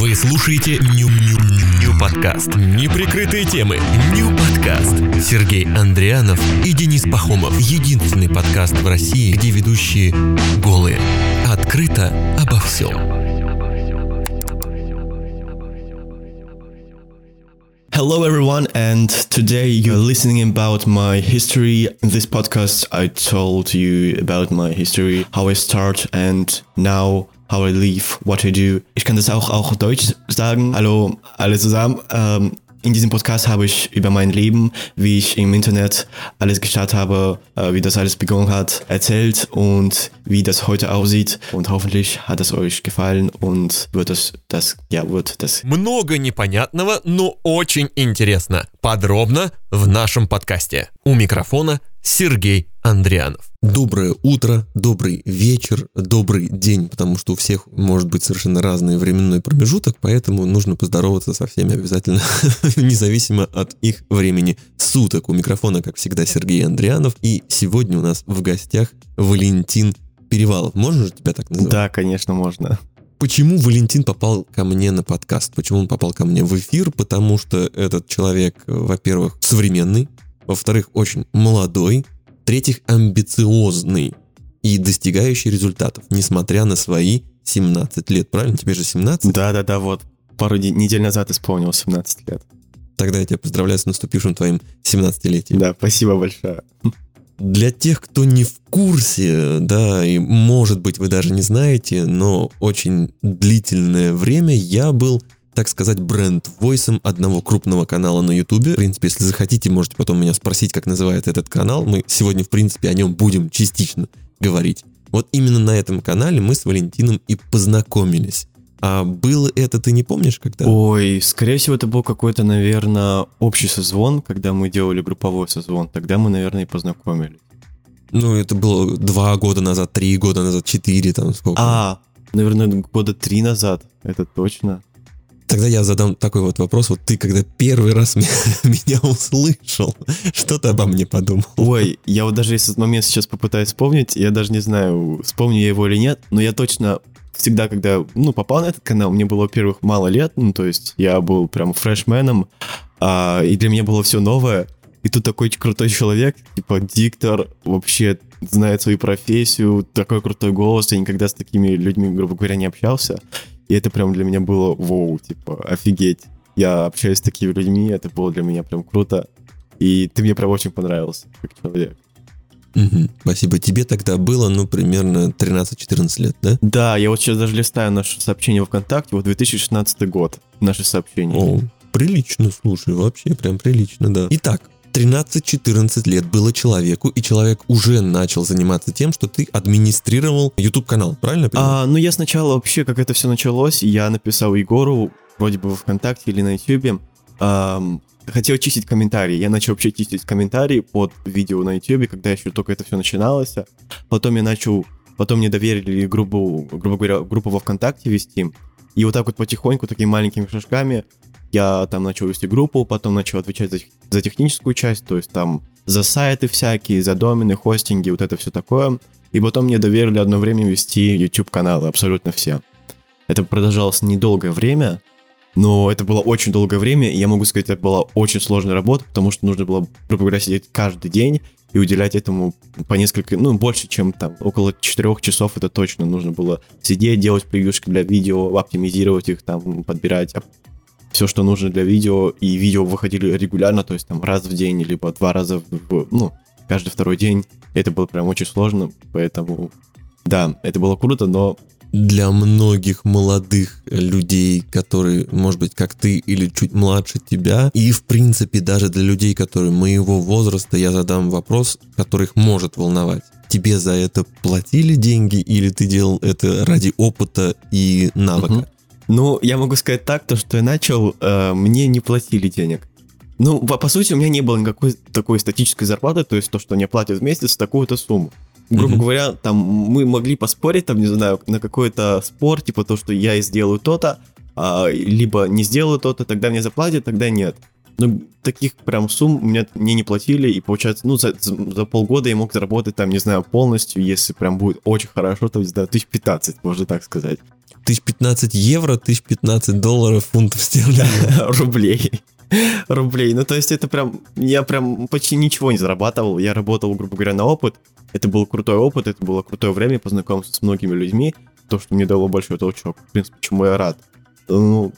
Вы слушаете Ню, Ню, Ню подкаст. Неприкрытые темы. Ню подкаст. Сергей Андрианов и Денис Пахомов. Единственный подкаст в России, где ведущие голые. Открыто обо всем. Hello, everyone, and today you're listening about my history. In this podcast, I told you about my history, how I start, and now how I live, what I do. Ich kann das auch auf Deutsch sagen. Hallo alle zusammen. Ähm, in diesem Podcast habe ich über mein Leben, wie ich im Internet alles gestartet habe, äh, wie das alles begonnen hat, erzählt und wie das heute aussieht. Und hoffentlich hat es euch gefallen und wird das, das, ja, wird das. Много непонятного, но очень интересно. Подробно в нашем подкасте. У микрофона Сергей Андрианов. Доброе утро, добрый вечер, добрый день, потому что у всех может быть совершенно разный временной промежуток, поэтому нужно поздороваться со всеми обязательно, независимо от их времени суток. У микрофона, как всегда, Сергей Андрианов, и сегодня у нас в гостях Валентин Перевалов. Можно же тебя так называть? Да, конечно, можно. Почему Валентин попал ко мне на подкаст? Почему он попал ко мне в эфир? Потому что этот человек, во-первых, современный, во-вторых, очень молодой, в-третьих, амбициозный и достигающий результатов, несмотря на свои 17 лет. Правильно? Тебе же 17? Да-да-да, вот. Пару недель назад исполнилось 17 лет. Тогда я тебя поздравляю с наступившим твоим 17-летием. Да, спасибо большое. Для тех, кто не в курсе, да, и может быть вы даже не знаете, но очень длительное время я был так сказать, бренд-войсом одного крупного канала на Ютубе. В принципе, если захотите, можете потом меня спросить, как называется этот канал. Мы сегодня, в принципе, о нем будем частично говорить. Вот именно на этом канале мы с Валентином и познакомились. А было это, ты не помнишь, когда? Ой, скорее всего, это был какой-то, наверное, общий созвон, когда мы делали групповой созвон. Тогда мы, наверное, и познакомились. Ну, это было два года назад, три года назад, четыре, там сколько. А, наверное, года три назад, это точно. Тогда я задам такой вот вопрос. Вот ты, когда первый раз меня услышал, что ты обо мне подумал? Ой, я вот даже этот момент сейчас попытаюсь вспомнить, я даже не знаю, вспомню я его или нет, но я точно всегда, когда, ну, попал на этот канал, мне было, во-первых, мало лет, ну, то есть я был прям фрешменом, а, и для меня было все новое, и тут такой крутой человек, типа диктор, вообще знает свою профессию, такой крутой голос, я никогда с такими людьми, грубо говоря, не общался. И это прям для меня было вау, типа, офигеть. Я общаюсь с такими людьми, это было для меня прям круто. И ты мне прям очень понравился, как человек. Угу, спасибо. Тебе тогда было, ну, примерно 13-14 лет, да? Да, я вот сейчас даже листаю наше сообщение ВКонтакте, вот 2016 год, наше сообщение. О, прилично, слушай, вообще прям прилично, да. Итак, 13-14 лет было человеку, и человек уже начал заниматься тем, что ты администрировал YouTube-канал, правильно я А, ну, я сначала вообще, как это все началось, я написал Егору, вроде бы ВКонтакте или на YouTube, эм, хотел чистить комментарии. Я начал вообще чистить комментарии под видео на YouTube, когда еще только это все начиналось. Потом я начал, потом мне доверили группу, грубо говоря, группу во ВКонтакте вести. И вот так вот потихоньку, такими маленькими шажками, я там начал вести группу, потом начал отвечать за, за техническую часть, то есть там за сайты всякие, за домены, хостинги, вот это все такое. И потом мне доверили одно время вести YouTube-каналы, абсолютно все. Это продолжалось недолгое время, но это было очень долгое время, и я могу сказать, это была очень сложная работа, потому что нужно было, грубо говоря, сидеть каждый день и уделять этому по несколько, ну, больше, чем там, около 4 часов это точно нужно было сидеть, делать превьюшки для видео, оптимизировать их, там, подбирать все, что нужно для видео, и видео выходили регулярно, то есть там раз в день, либо два раза в, ну, каждый второй день. Это было прям очень сложно, поэтому, да, это было круто, но для многих молодых людей, которые, может быть, как ты или чуть младше тебя, и, в принципе, даже для людей, которые моего возраста, я задам вопрос, который их может волновать. Тебе за это платили деньги или ты делал это ради опыта и навыка? Угу. Ну, я могу сказать так, то, что я начал, э, мне не платили денег. Ну, по, по сути, у меня не было никакой такой статической зарплаты, то есть то, что мне платят в месяц, такую-то сумму. Грубо mm-hmm. говоря, там мы могли поспорить, там, не знаю, на какой-то спор, типа то, что я сделаю то-то, а, либо не сделаю то-то, тогда мне заплатят, тогда нет. Ну, таких прям сумм мне, мне не платили, и получается, ну, за, за полгода я мог заработать там, не знаю, полностью, если прям будет очень хорошо, то есть, да, тысяч 15, можно так сказать. Тысяч 15 евро, тысяч 15 долларов, фунтов стерлингов. Рублей. Рублей. Ну, то есть это прям... Я прям почти ничего не зарабатывал. Я работал, грубо говоря, на опыт. Это был крутой опыт, это было крутое время, познакомиться с многими людьми. То, что мне дало большой толчок. В принципе, чему я рад. Ну,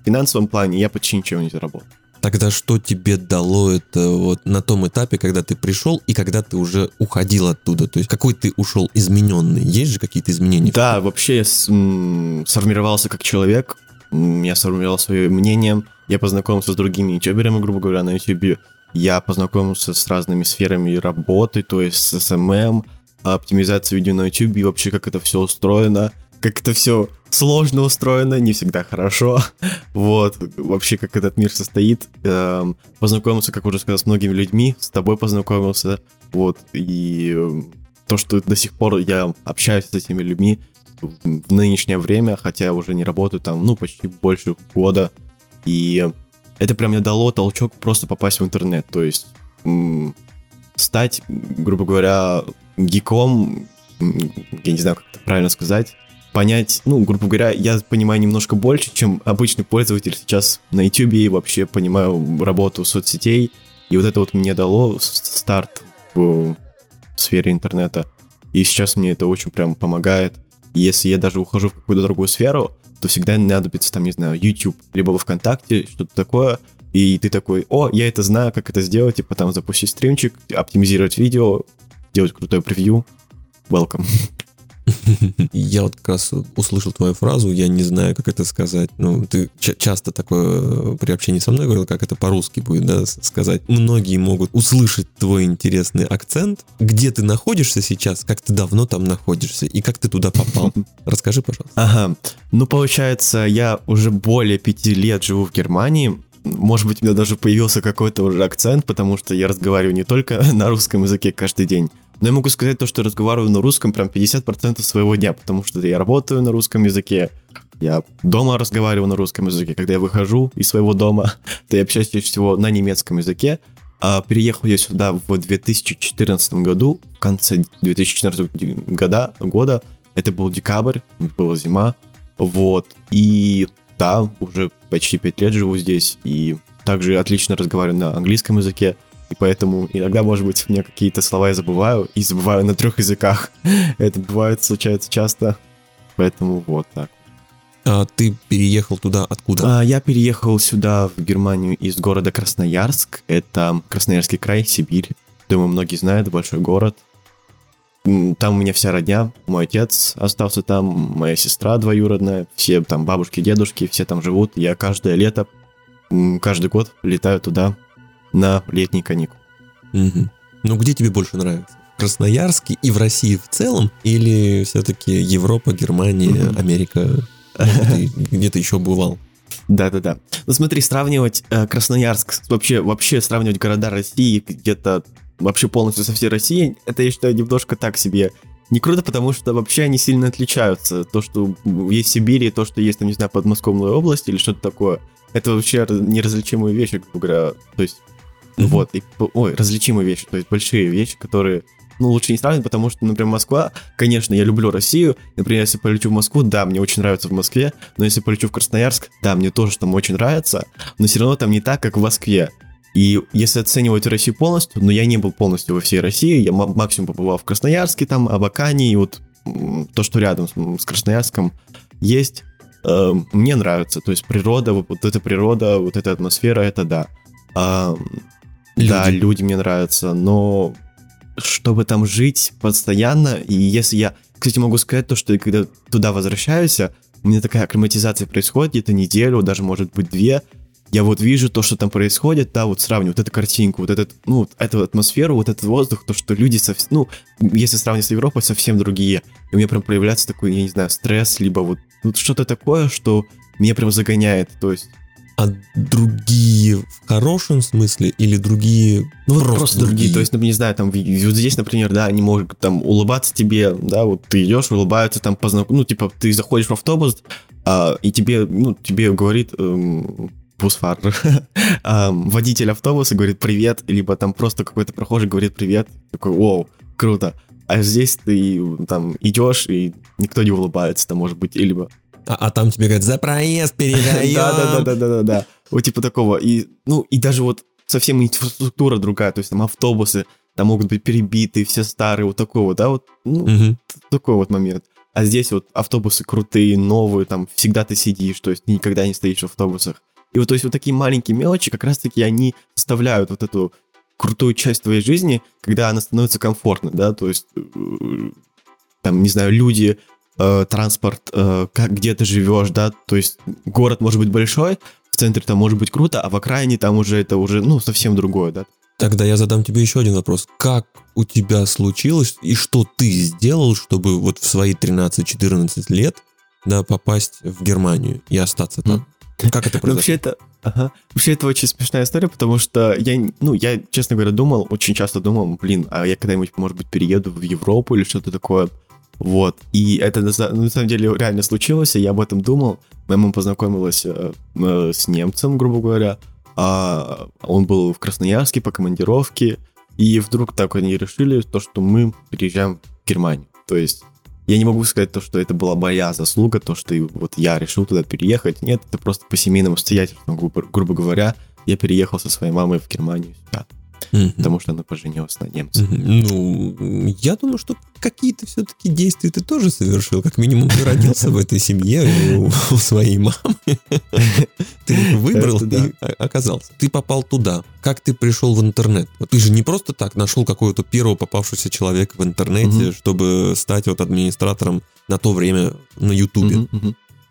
в финансовом плане я почти ничего не заработал. Тогда что тебе дало это вот на том этапе, когда ты пришел и когда ты уже уходил оттуда? То есть какой ты ушел измененный? Есть же какие-то изменения? Да, вообще я сформировался как человек, я сформировал свое мнение, я познакомился с другими ютуберами, грубо говоря, на ютубе, я познакомился с разными сферами работы, то есть с SMM, оптимизацией видео на ютубе, вообще как это все устроено, как это все сложно устроено, не всегда хорошо, вот, вообще как этот мир состоит, Эм, познакомился, как уже сказал, с многими людьми, с тобой познакомился, вот, и эм, то, что до сих пор я общаюсь с этими людьми в нынешнее время, хотя я уже не работаю там, ну, почти больше года, и это прям мне дало толчок просто попасть в интернет, то есть стать, грубо говоря, гиком, я не знаю, как это правильно сказать, понять, ну, грубо говоря, я понимаю немножко больше, чем обычный пользователь сейчас на YouTube и вообще понимаю работу соцсетей, и вот это вот мне дало старт в сфере интернета, и сейчас мне это очень прям помогает. И Если я даже ухожу в какую-то другую сферу, то всегда надобится там, не знаю, YouTube, либо ВКонтакте, что-то такое, и ты такой, о, я это знаю, как это сделать, типа там запустить стримчик, оптимизировать видео, делать крутое превью. Welcome. Я вот как раз услышал твою фразу, я не знаю, как это сказать. Ну, ты ча- часто такое э, при общении со мной говорил, как это по-русски будет, да, сказать. Многие могут услышать твой интересный акцент, где ты находишься сейчас, как ты давно там находишься и как ты туда попал. Расскажи, пожалуйста. Ага. Ну, получается, я уже более пяти лет живу в Германии. Может быть, у меня даже появился какой-то уже акцент, потому что я разговариваю не только на русском языке каждый день, но я могу сказать то, что разговариваю на русском прям 50% своего дня, потому что я работаю на русском языке, я дома разговариваю на русском языке. Когда я выхожу из своего дома, то я общаюсь всего на немецком языке. А переехал я сюда в 2014 году, в конце 2014 года, года. Это был декабрь, была зима. Вот. И да, уже почти 5 лет живу здесь. И также отлично разговариваю на английском языке. И поэтому иногда, может быть, у меня какие-то слова я забываю. И забываю на трех языках. Это бывает, случается часто. Поэтому вот так. А ты переехал туда откуда? А, Я переехал сюда, в Германию, из города Красноярск. Это Красноярский край, Сибирь. Думаю, многие знают, большой город. Там у меня вся родня. Мой отец остался там, моя сестра двоюродная. Все там бабушки, дедушки, все там живут. Я каждое лето, каждый год летаю туда на летний каникул. Мгм. Ну, где тебе больше нравится? Красноярске и в России в целом? Или все-таки Европа, Германия, Мгм. Америка? Ты где-то еще бывал? Да-да-да. Ну смотри, сравнивать э, Красноярск, вообще, вообще сравнивать города России где-то вообще полностью со всей Россией, это я считаю немножко так себе. Не круто, потому что вообще они сильно отличаются. То, что есть в Сибири, то, что есть, там, не знаю, Подмосковная область или что-то такое, это вообще раз- неразличимые вещи, грубо говоря. То есть, Мгм. вот, и, ой, различимые вещи, то есть большие вещи, которые, ну, лучше не сравнивать, потому что, например, Москва, конечно, я люблю Россию, например, если полечу в Москву, да, мне очень нравится в Москве, но если полечу в Красноярск, да, мне тоже там очень нравится, но все равно там не так, как в Москве. И если оценивать Россию полностью, ну, я не был полностью во всей России, я ма- максимум побывал в Красноярске, там, Абакане, и вот то, что рядом с, с Красноярском есть, э, мне нравится. То есть природа, вот, вот эта природа, вот эта атмосфера, это да. А, Да, Люди. люди мне нравятся, но чтобы там жить постоянно, и если я, кстати, могу сказать то, что я когда туда возвращаюсь, у меня такая акклиматизация происходит где-то неделю, даже может быть две, я вот вижу то, что там происходит, да, вот сравниваю вот эту картинку, вот этот, ну, вот эту атмосферу, вот этот воздух, то, что люди совсем, ну, если сравнивать с Европой, совсем другие. И у меня прям проявляется такой, я не знаю, стресс, либо вот, вот что-то такое, что меня прям загоняет, то есть А другие в хорошем смысле или другие Ну, вот просто, другие. То есть, ну, не знаю, там, вот здесь, например, да, они могут там улыбаться тебе, да, вот ты идешь, улыбаются, там, познак... ну, типа, ты заходишь в автобус, а, и тебе, ну, тебе говорит эм, бусфар, ам, водитель автобуса говорит привет, либо там просто какой-то прохожий говорит привет, такой, вау, круто. А здесь ты там идешь, и никто не улыбается, там, может быть, либо А, а там тебе говорят, за проезд передаем. Да-да-да-да-да-да. Вот типа такого. И, ну, и даже вот совсем инфраструктура другая, то есть там автобусы, там могут быть перебиты, все старые, вот такой вот, да, вот, ну, Мгм. такой вот момент. А здесь вот автобусы крутые, новые, там всегда ты сидишь, то есть никогда не стоишь в автобусах. И вот, то есть вот такие маленькие мелочи, как раз-таки они составляют вот эту крутую часть твоей жизни, когда она становится комфортной, да, то есть, э, там, не знаю, люди, э, транспорт, э, как, где ты живешь, да, то есть город может быть большой, в центре там может быть круто, а в окраине там уже это уже, ну, совсем другое, да. Тогда я задам тебе еще один вопрос. Как у тебя случилось и что ты сделал, чтобы вот в свои 13-14 лет да, попасть в Германию и остаться там? Как это Ну, произошло? вообще это, ага. вообще это очень смешная история, потому что я, ну, я, честно говоря, думал, очень часто думал, блин, а я когда-нибудь, может быть, перееду в Европу или что-то такое. Вот. И это на, са- на самом деле реально случилось, и я об этом думал. Моя мама познакомилась э, э, с немцем, грубо говоря. А он был в Красноярске по командировке. И вдруг так они решили, то, что мы переезжаем в Германию. То есть я не могу сказать то, что это была моя заслуга, то, что вот я решил туда переехать. Нет, это просто по семейным обстоятельствам, грубо, грубо говоря. Я переехал со своей мамой в Германию сюда, Мгм. потому что она поженилась на немце. Мгм. Ну, я думаю, что какие-то все-таки действия ты тоже совершил. Как минимум, ты родился в этой семье у, своей мамы. Ты выбрал и оказался. Ты попал туда. Как ты пришел в интернет? Ты же не просто так нашел какого-то первого попавшегося человека в интернете, чтобы стать вот администратором на то время на Ютубе.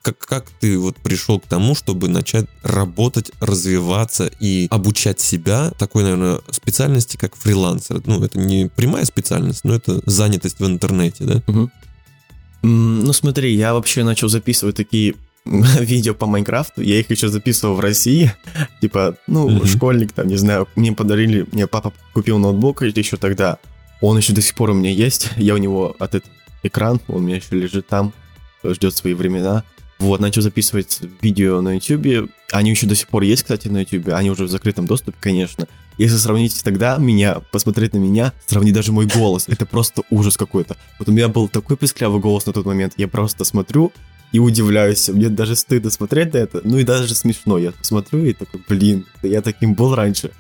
Как, как ты вот пришел к тому, чтобы начать работать, развиваться и обучать себя такой, наверное, специальности, как фрилансер? Ну, это не прямая специальность, но это занятость в интернете, да? М, Ну смотри, я вообще начал записывать такие видео по Майнкрафту, я их еще записывал в России, типа, ну, Мгм. школьник там, не знаю, мне подарили, мне папа купил ноутбук еще тогда, он еще до сих пор у меня есть, я у него от этот экран, он у меня еще лежит там, ждет свои времена, вот, начал записывать видео на YouTube, они еще до сих пор есть, кстати, на YouTube, они уже в закрытом доступе, конечно, если сравнить тогда меня, посмотреть на меня, сравнить даже мой голос, это просто ужас какой-то. Вот у меня был такой песклявый голос на тот момент, я просто смотрю и удивляюсь, мне даже стыдно смотреть на это, ну и даже смешно, я смотрю и такой, блин, я таким был раньше.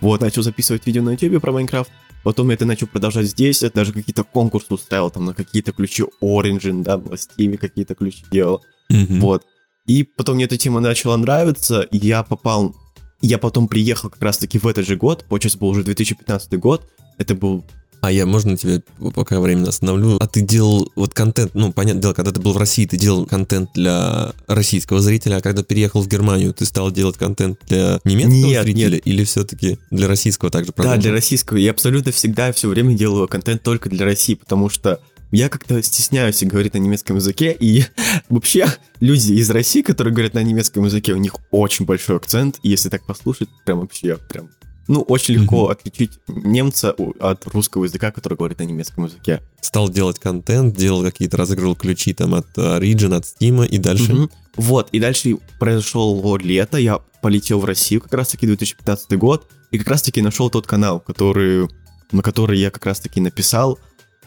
Вот, начал записывать видео на YouTube про Майнкрафт, потом я это начал продолжать здесь, я даже какие-то конкурсы устраивал, там на какие-то ключи Origin, да, на Steam какие-то ключи делал. Мгм. Вот. И потом мне эта тема начала нравиться, и я попал... Я потом приехал как раз-таки в этот же год, получается, был уже 2015 год, это был... А я, можно тебя пока временно остановлю? А ты делал вот контент, ну, понятное дело, когда ты был в России, ты делал контент для российского зрителя, а когда переехал в Германию, ты стал делать контент для немецкого Нет, зрителя нет. или все-таки для российского также Да, продолжил? для российского. Я абсолютно всегда все время делаю контент только для России, потому что я как-то стесняюсь говорить на немецком языке, и вообще люди из России, которые говорят на немецком языке, у них очень большой акцент, и если так послушать, прям вообще, прям, ну, очень легко отличить немца от русского языка, который говорит на немецком языке. Стал делать контент, делал какие-то, разыгрывал ключи там от э, Origin, от Steam и дальше. Вот, и дальше произошло лето, я полетел в Россию как раз-таки 2015 год, и как раз-таки нашел тот канал, который, на который я как раз-таки написал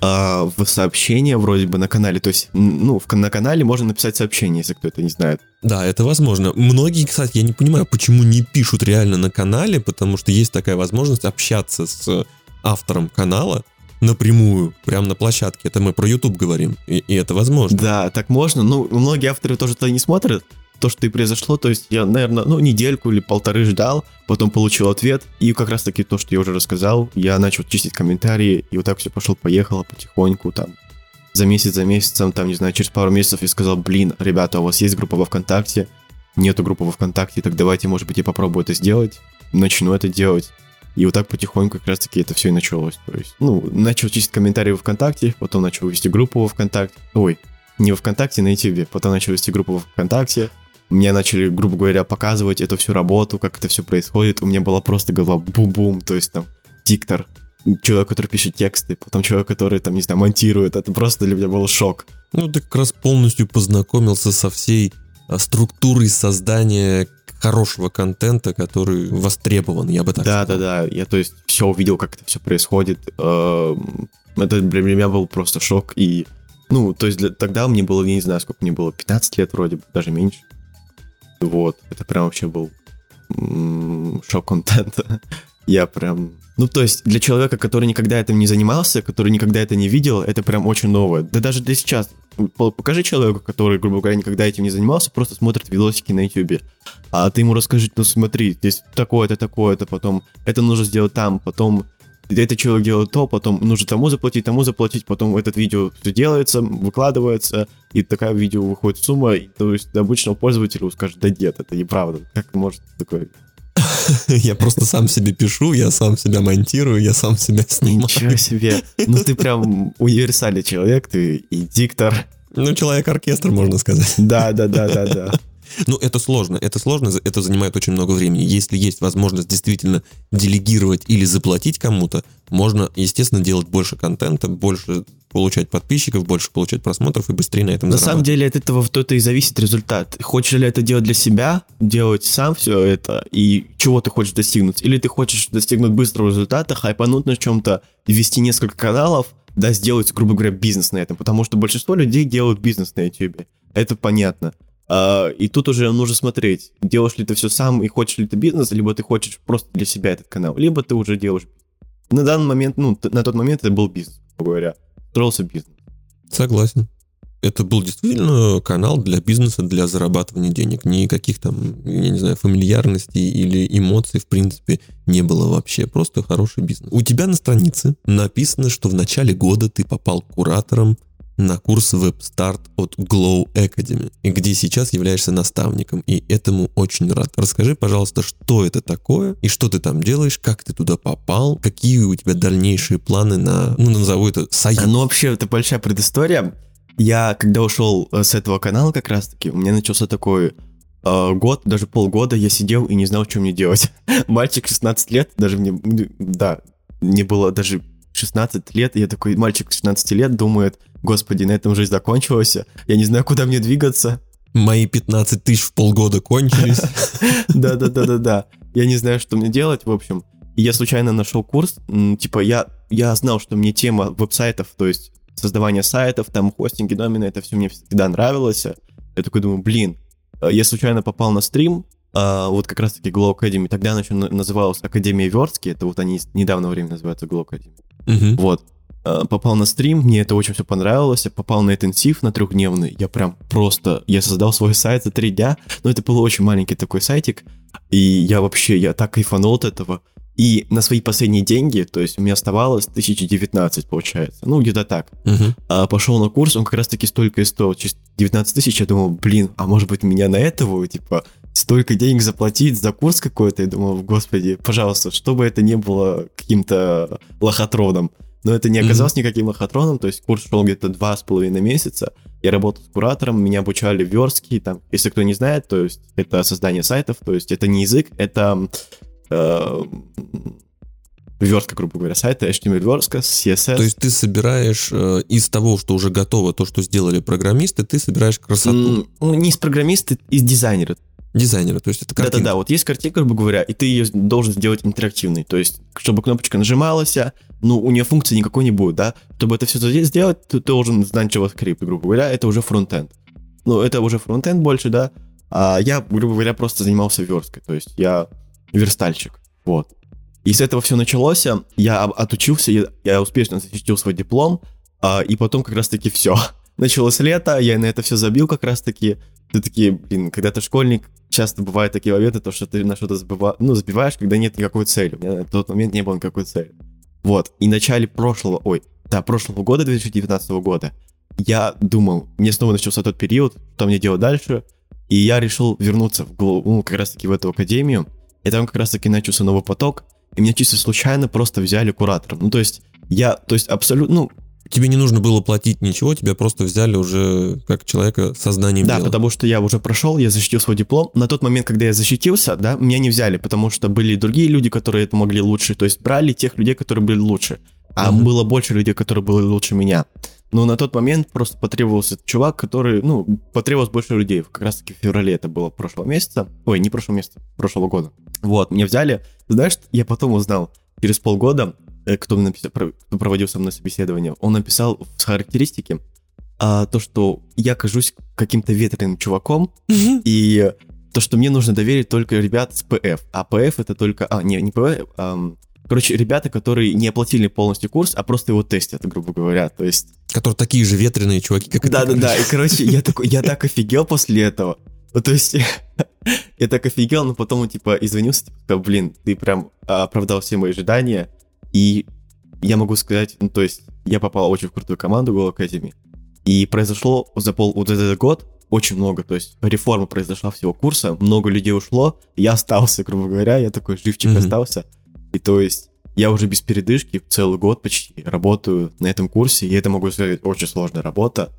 а, в сообщение вроде бы на канале. То есть, ну, в, на канале можно написать сообщение, если кто это не знает. Да, это возможно. Многие, кстати, я не понимаю, почему не пишут реально на канале, потому что есть такая возможность общаться с автором канала напрямую, прямо на площадке. Это мы про YouTube говорим, и, и это возможно. Да, так можно. Ну, многие авторы тоже это не смотрят. То, что и произошло, то есть я, наверное, ну, недельку или полторы ждал, потом получил ответ, и как раз-таки то, что я уже рассказал, я начал чистить комментарии, и вот так все пошло-поехало потихоньку, там, за месяц, за месяцем, там, не знаю, через пару месяцев я сказал, блин, ребята, у вас есть группа во ВКонтакте, нету группы во ВКонтакте, так давайте, может быть, я попробую это сделать, начну это делать. И вот так потихоньку как раз-таки это все и началось. То есть, ну, начал чистить комментарии во ВКонтакте, потом начал вести группу во ВКонтакте. Ой, не во ВКонтакте, на Ютубе. Потом начал вести группу во ВКонтакте. Мне начали, грубо говоря, показывать эту всю работу, как это все происходит. У меня была просто голова бум-бум, то есть там диктор, человек, который пишет тексты, потом человек, который там, не знаю, монтирует. Это просто для меня был шок. Ну, ты как раз полностью познакомился со всей а, структурой создания хорошего контента, который востребован, я бы так Да, сказал. да, да. Я, то есть, все увидел, как это все происходит. Эм, Это для меня был просто шок. И Ну, то есть для, тогда мне было, я не знаю, сколько мне было, 15 лет вроде бы, даже меньше. Вот, это прям вообще был м, шок контента. Я прям... Ну, то есть для человека, который никогда этим не занимался, который никогда это не видел, это прям очень новое. Да даже для сейчас. По- Покажи человеку, который, грубо говоря, никогда этим не занимался, просто смотрит видосики на YouTube. А ты ему расскажи, ну смотри, здесь такое-то, такое-то, потом это нужно сделать там, потом этот человек делает то, потом нужно тому заплатить, тому заплатить, потом этот видео все делается, выкладывается, и такая видео выходит сумма, и, то есть обычного пользователя скажет, да нет, это неправда. Как может такое? Я просто сам себе пишу, я сам себя монтирую, я сам себя снимаю. Ничего себе. Ну ты прям универсальный человек, ты и диктор. Ну, человек-оркестр, можно сказать. Да, да, да, да, да. Ну, это сложно, это сложно, это занимает очень много времени. Если есть возможность действительно делегировать или заплатить кому-то, можно, естественно, делать больше контента, больше получать подписчиков, больше получать просмотров и быстрее на этом На самом деле от этого то-то и зависит результат. Хочешь ли это делать для себя, делать сам все это, и чего ты хочешь достигнуть? Или ты хочешь достигнуть быстрого результата, хайпануть на чем-то, вести несколько каналов, да, сделать, грубо говоря, бизнес на этом. Потому что большинство людей делают бизнес на YouTube. Это понятно. А, и тут уже нужно смотреть, делаешь ли ты все сам и хочешь ли ты бизнес, либо ты хочешь просто для себя этот канал, либо ты уже делаешь. На данный момент, ну, на тот момент это был бизнес, говоря. Строился бизнес. Согласен. Это был действительно канал для бизнеса, для зарабатывания денег. Никаких там, я не знаю, фамильярностей или эмоций, в принципе, не было вообще. Просто хороший бизнес. У тебя на странице написано, что в начале года ты попал куратором на курс WebStart от Glow Academy, где сейчас являешься наставником, и этому очень рад. Расскажи, пожалуйста, что это такое, и что ты там делаешь, как ты туда попал, какие у тебя дальнейшие планы на, ну, назову это, союз. А, Ну, вообще, это большая предыстория. Я, когда ушел э, с этого канала как раз-таки, у меня начался такой э, год, даже полгода я сидел и не знал, что мне делать. Мальчик 16 лет, даже мне, да, мне было даже 16 лет, и я такой, мальчик 16 лет думает, господи, на этом жизнь закончилась, я не знаю, куда мне двигаться. Мои 15 тысяч в полгода кончились. Да-да-да-да-да. Я не знаю, что мне делать, в общем. И я случайно нашел курс, типа я, я знал, что мне тема веб-сайтов, то есть создавание сайтов, там хостинги, домена, это все мне всегда нравилось. Я такой думаю, блин, э, я случайно попал на стрим, а, вот как раз-таки Glow Academy, тогда она еще на- называлась Академия Верстки, это вот они с недавнего времени называются Glow Academy. Мгм. Вот. Э, Попал на стрим, мне это очень все понравилось, я попал на интенсив на трехдневный, я прям просто, я создал свой сайт за три дня, но это был очень маленький такой сайтик, и я вообще, я так кайфанул от этого, и на свои последние деньги, то есть у меня оставалось 1019, получается, ну где-то так, Мгм. а пошел на курс, он как раз таки столько и стоил, чисто 19 тысяч, я думал, блин, а может быть меня на этого, типа, столько денег заплатить за курс какой-то, я думал, господи, пожалуйста, чтобы это не было каким-то лохотроном. Но это не оказалось никаким лохотроном, то есть курс шел где-то два с половиной месяца, я работал с куратором, меня обучали верстки, там, если кто не знает, то есть это создание сайтов, то есть это не язык, это э, верстка, грубо говоря, сайта, HTML верстка, CSS. То есть ты собираешь э, из того, что уже готово, то, что сделали программисты, ты собираешь красоту М, ну, не из программиста, из дизайнера. Дизайнера. То есть это картинка. Да-да-да, вот есть картинка, грубо говоря, и ты ее должен сделать интерактивной. То есть, чтобы кнопочка нажималась, ну, у нее функции никакой не будет, да? Чтобы это все сделать, ты должен знать JavaScript, грубо говоря, это уже фронтенд. Ну, это уже фронтенд больше, да? А я, грубо говоря, просто занимался версткой, то есть я верстальщик, вот. И с этого все началось, я отучился, я, я успешно защитил свой диплом, а, и потом как раз-таки все. Началось лето, я на это все забил как раз-таки. Ты такие, блин, когда ты школьник, часто бывают такие моменты, то, что ты на что-то забыва... ну, забиваешь, когда нет никакой цели. У меня на тот момент не было никакой цели. Вот, и в начале прошлого, ой, да, прошлого года, 2019 года, я думал, мне снова начался тот период, что мне делать дальше, и я решил вернуться в, ну, как раз-таки в эту академию, и там как раз-таки начался новый поток, и меня чисто случайно просто взяли куратором. Ну, то есть, я, то есть, абсолютно, ну, Тебе не нужно было платить ничего, тебя просто взяли уже как человека со знанием Да, дела. потому что я уже прошел, я защитил свой диплом. На тот момент, когда я защитился, да, меня не взяли, потому что были другие люди, которые это могли лучше. То есть брали тех людей, которые были лучше. А Мгм. было больше людей, которые были лучше меня. Но на тот момент просто потребовался чувак, который, ну, потребовалось больше людей. Как раз таки в феврале это было прошлого месяца. Ой, не прошлого месяца, прошлого года. Вот, меня взяли. Знаешь, я потом узнал, через полгода, кто, мне написал, кто проводил со мной собеседование, он написал в характеристике, а, то, что я кажусь каким-то ветреным чуваком, и то, что мне нужно доверить только ребят с ПФ. А ПФ это только... А, не, не ПФ, а, короче, ребята, которые не оплатили полностью курс, а просто его тестят, грубо говоря. То есть... Которые такие же ветреные чуваки, как и ты, Да-да-да, и, короче, я, такой, я так офигел после этого. Ну, то есть, я так офигел, но потом, типа, извинился, типа, блин, ты прям оправдал все мои ожидания, и я могу сказать, ну, то есть, я попал очень в крутую команду Go Academy, и произошло за пол вот этот год очень много, то есть реформа произошла всего курса, много людей ушло, я остался, грубо говоря, я такой живчик mm-hmm. остался, и то есть я уже без передышки целый год почти работаю на этом курсе, и это, могу сказать, очень сложная работа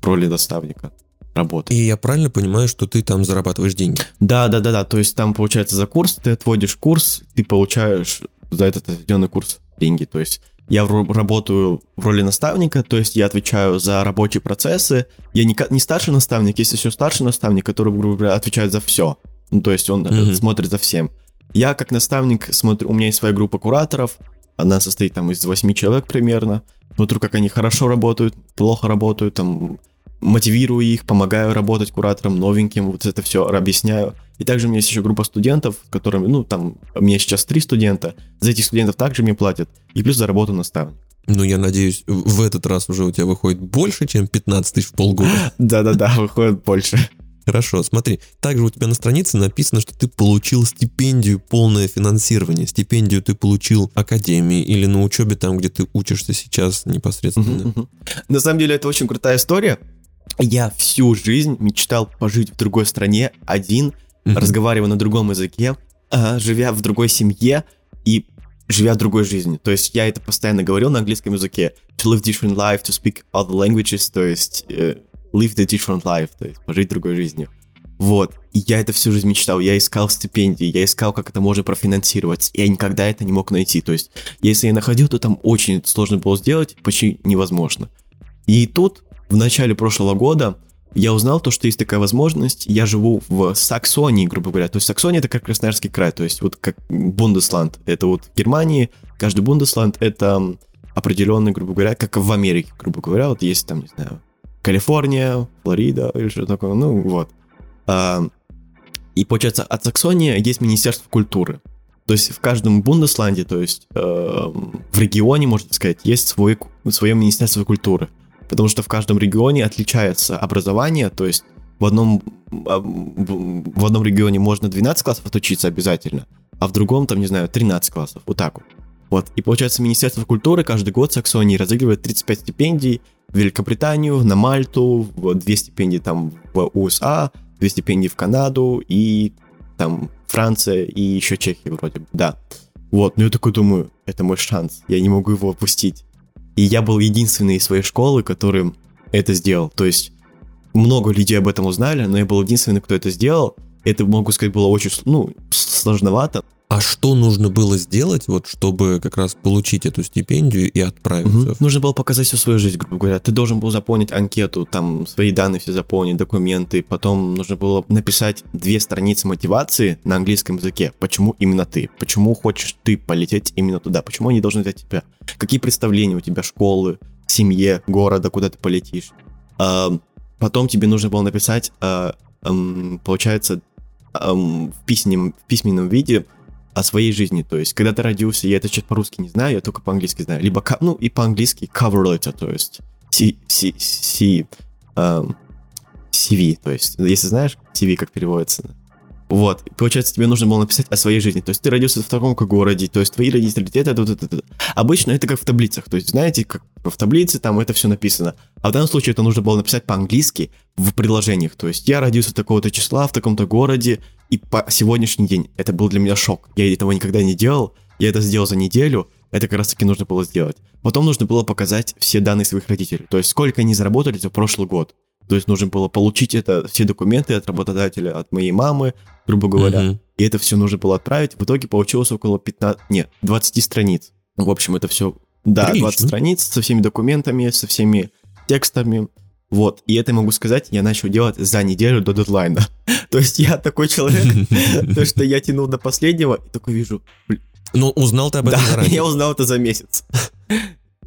в роли наставника работы. И я правильно понимаю, что ты там зарабатываешь деньги? Да, да, да, да. То есть там получается за курс ты отводишь курс, ты получаешь за этот отведенный курс деньги. То есть я работаю в роли наставника, то есть я отвечаю за рабочие процессы. Я не, не старший наставник, есть еще старший наставник, который, грубо говоря, отвечает за все. Ну, то есть он mm-hmm. смотрит за всем. Я как наставник смотрю, у меня есть своя группа кураторов, она состоит там из 8 человек примерно. Смотрю, как они хорошо работают, плохо работают, там мотивирую их, помогаю работать куратором новеньким, вот это все объясняю. И также у меня есть еще группа студентов, которыми, ну, там, у меня сейчас три студента, за этих студентов также мне платят, и плюс за работу наставник. Ну, я надеюсь, в этот раз уже у тебя выходит больше, чем 15 тысяч в полгода. Да-да-да, выходит больше. Хорошо, смотри, также у тебя на странице написано, что ты получил стипендию полное финансирование. Стипендию ты получил академии или на учебе там, где ты учишься сейчас непосредственно. На самом деле это очень крутая история. Я всю жизнь мечтал пожить в другой стране один, разговаривая на другом языке, а, живя в другой семье и живя другой жизни. То есть я это постоянно говорил на английском языке. To live different life, to speak other languages, то есть uh, live the different life, то есть пожить другой жизнью. Вот. И я это всю жизнь мечтал. Я искал стипендии, я искал, как это можно профинансировать. Я никогда это не мог найти. То есть, если я находил, то там очень сложно было сделать, почти невозможно. И тут, в начале прошлого года, я узнал то, что есть такая возможность. Я живу в Саксонии, грубо говоря. То есть Саксония это как Красноярский край, то есть вот как Бундесланд. Это вот в Германии, каждый Бундесланд это определенный, грубо говоря, как в Америке, грубо говоря. Вот есть там, не знаю, Калифорния, Флорида или что такое, ну вот. А, и получается, от Саксонии есть Министерство культуры. То есть в каждом Бундесланде, то есть э, в регионе, можно сказать, есть свой, свое Министерство культуры потому что в каждом регионе отличается образование, то есть в одном, а, в одном регионе можно 12 классов отучиться обязательно, а в другом, там, не знаю, 13 классов, вот так вот. Вот, и получается, Министерство культуры каждый год Саксонии разыгрывает 35 стипендий в Великобританию, на Мальту, 2 стипендии там в USA, 2 стипендии в Канаду и там Франция и еще Чехия вроде бы, да. Вот, ну я такой думаю, это мой шанс, я не могу его опустить. И я был единственный из своей школы, который это сделал. То есть много людей об этом узнали, но я был единственный, кто это сделал. Это, могу сказать, было очень ну, сложновато. А что нужно было сделать, вот, чтобы как раз получить эту стипендию и отправиться? Угу. Нужно было показать всю свою жизнь, грубо говоря. Ты должен был заполнить анкету, там свои данные все заполнить, документы. Потом нужно было написать две страницы мотивации на английском языке. Почему именно ты? Почему хочешь ты полететь именно туда? Почему они должны взять тебя? Какие представления у тебя школы, семье, города, куда ты полетишь? А, потом тебе нужно было написать, а, получается, в, письменном, в письменном виде о своей жизни. То есть, когда ты родился, я это сейчас по-русски не знаю, я только по-английски знаю. Либо, ну, и по-английски cover letter, то есть C, C, C, um, CV, то есть, если знаешь CV, как переводится. Вот, получается, тебе нужно было написать о своей жизни. То есть ты родился в таком городе, то есть твои родители, это, это, это, это. Обычно это как в таблицах. То есть, знаете, как в таблице там это все написано. А в данном случае это нужно было написать по-английски в приложениях. То есть я родился такого-то числа в таком-то городе, и по сегодняшний день это был для меня шок. Я этого никогда не делал. Я это сделал за неделю. Это как раз таки нужно было сделать. Потом нужно было показать все данные своих родителей. То есть сколько они заработали за прошлый год. То есть нужно было получить это, все документы от работодателя, от моей мамы, грубо говоря. Mm-hmm. И это все нужно было отправить. В итоге получилось около 15, нет, 20 страниц. В общем, это все, да, Прилично. 20 страниц со всеми документами, со всеми текстами. Вот, и это могу сказать, я начал делать за неделю до дедлайна. То есть я такой человек, то что я тянул до последнего, и такой вижу... Ну, узнал ты об этом да, я узнал это за месяц.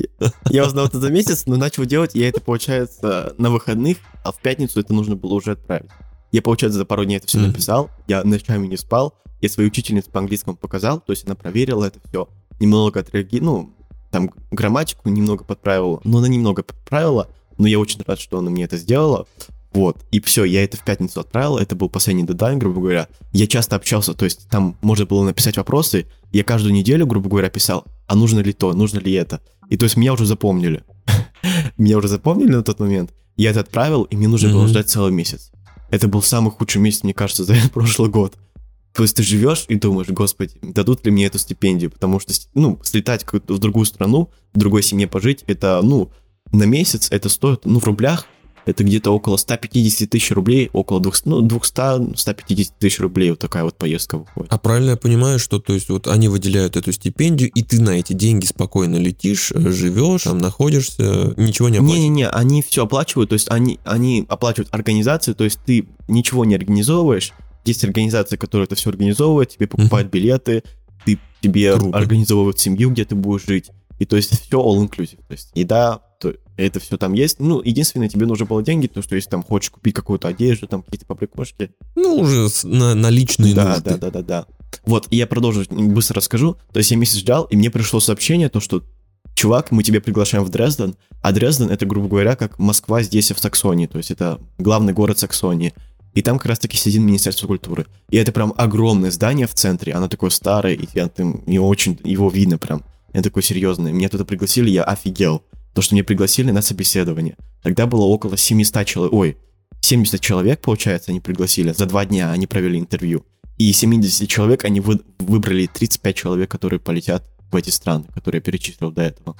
Я узнал это за месяц, но начал делать, я это, получается, на выходных, а в пятницу это нужно было уже отправить. Я, получается, за пару дней это все написал, я ночами не спал, я своей учительнице по английскому показал, то есть она проверила это все, немного отреагировала, ну, там грамматику немного подправила, но она немного подправила, но я очень рад, что она мне это сделала. Вот, и все, я это в пятницу отправил, это был последний дедлайн, грубо говоря. Я часто общался, то есть там можно было написать вопросы, я каждую неделю, грубо говоря, писал, а нужно ли то, нужно ли это. И то есть меня уже запомнили. Меня уже запомнили на тот момент. Я это отправил, и мне нужно было ждать целый месяц. Это был самый худший месяц, мне кажется, за прошлый год. То есть ты живешь и думаешь, господи, дадут ли мне эту стипендию, потому что, ну, слетать в другую страну, в другой семье пожить, это, ну, на месяц это стоит, ну, в рублях, это где-то около 150 тысяч рублей, около 200, ну, 200-150 тысяч рублей вот такая вот поездка выходит. А правильно я понимаю, что то есть вот они выделяют эту стипендию, и ты на эти деньги спокойно летишь, э, живешь, там находишься, ничего не оплачиваешь? Не-не-не, они все оплачивают, то есть они, они оплачивают организацию, то есть ты ничего не организовываешь, есть организация, которая это все организовывает, тебе покупают билеты, ты, тебе Круто. организовывают семью, где ты будешь жить, и то есть все all inclusive, то есть еда, то это все там есть. Ну, единственное, тебе нужно было деньги, то что если там хочешь купить какую-то одежду, там какие-то побрякушки, Ну, уже на, на личные да, нужды. да, да, да, да. Вот, и я продолжу, быстро расскажу. То есть я месяц ждал, и мне пришло сообщение, то, что чувак, мы тебя приглашаем в Дрезден, а Дрезден это, грубо говоря, как Москва здесь в Саксонии, то есть это главный город Саксонии. И там как раз-таки сидит Министерство культуры. И это прям огромное здание в центре, оно такое старое, и я там, его очень, его видно прям. Это такое серьезное. Меня туда пригласили, я офигел. То, что меня пригласили на собеседование. Тогда было около 700 человек, ой, 70 человек, получается, они пригласили. За два дня они провели интервью. И из 70 человек они вы- выбрали 35 человек, которые полетят в эти страны, которые я перечислил до этого.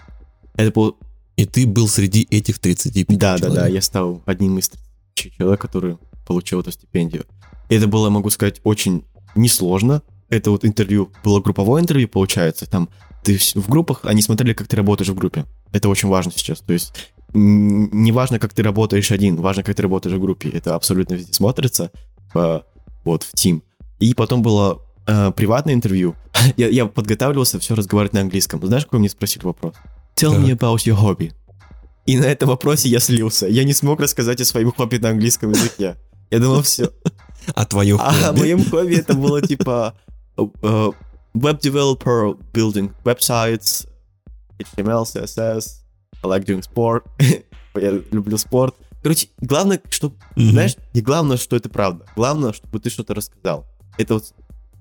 Это был... И ты был среди этих 35 Да, да, человек. да, я стал одним из 30 человек, который получил эту стипендию. И это было, могу сказать, очень несложно. Это вот интервью, было групповое интервью, получается, там ты в группах, они смотрели, как ты работаешь в группе. Это очень важно сейчас. То есть не важно, как ты работаешь один, важно, как ты работаешь в группе. Это абсолютно везде смотрится, э, вот, в Team. И потом было э, приватное интервью. я, я подготавливался все разговаривать на английском. Знаешь, какой мне спросили вопрос? Tell Так. me about your hobby. И на этом вопросе я слился. Я не смог рассказать о своем хобби на английском языке. Я думал, все. А твое А хобби? моем хобби это было типа э, web developer building websites, HTML, CSS, I like doing sport, я люблю спорт. Короче, главное, что, Мгм. знаешь, не главное, что это правда. Главное, чтобы ты что-то рассказал. Это вот...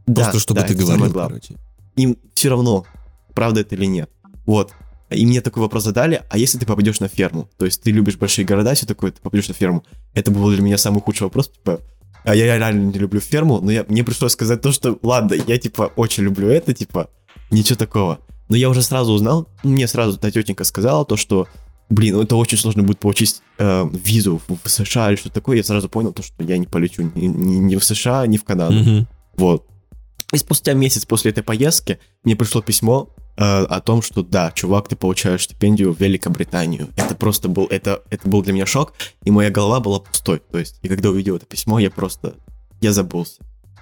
Просто да, чтобы да, ты говорил, короче. Им все равно, правда это или нет. Вот. И мне такой вопрос задали, а если ты попадешь на ферму? То есть ты любишь большие города, все такое, ты попадешь на ферму. Это был для меня самый худший вопрос, типа, а я реально не люблю ферму, но я, мне пришлось сказать то, что, ладно, я, типа, очень люблю это, типа, ничего такого. Но я уже сразу узнал, мне сразу та тетенька сказала то, что, блин, ну это очень сложно будет получить э, визу в, США или что такое. Я сразу понял то, что я не полечу ни, ни- ни в США, ни в Канаду. Мгм. Вот. И спустя месяц после этой поездки мне пришло письмо о том, что да, чувак, ты получаешь стипендию в Великобританию. Это просто был, это, это был для меня шок, и моя голова была пустой. То есть, и когда увидел это письмо, я просто, я забылся.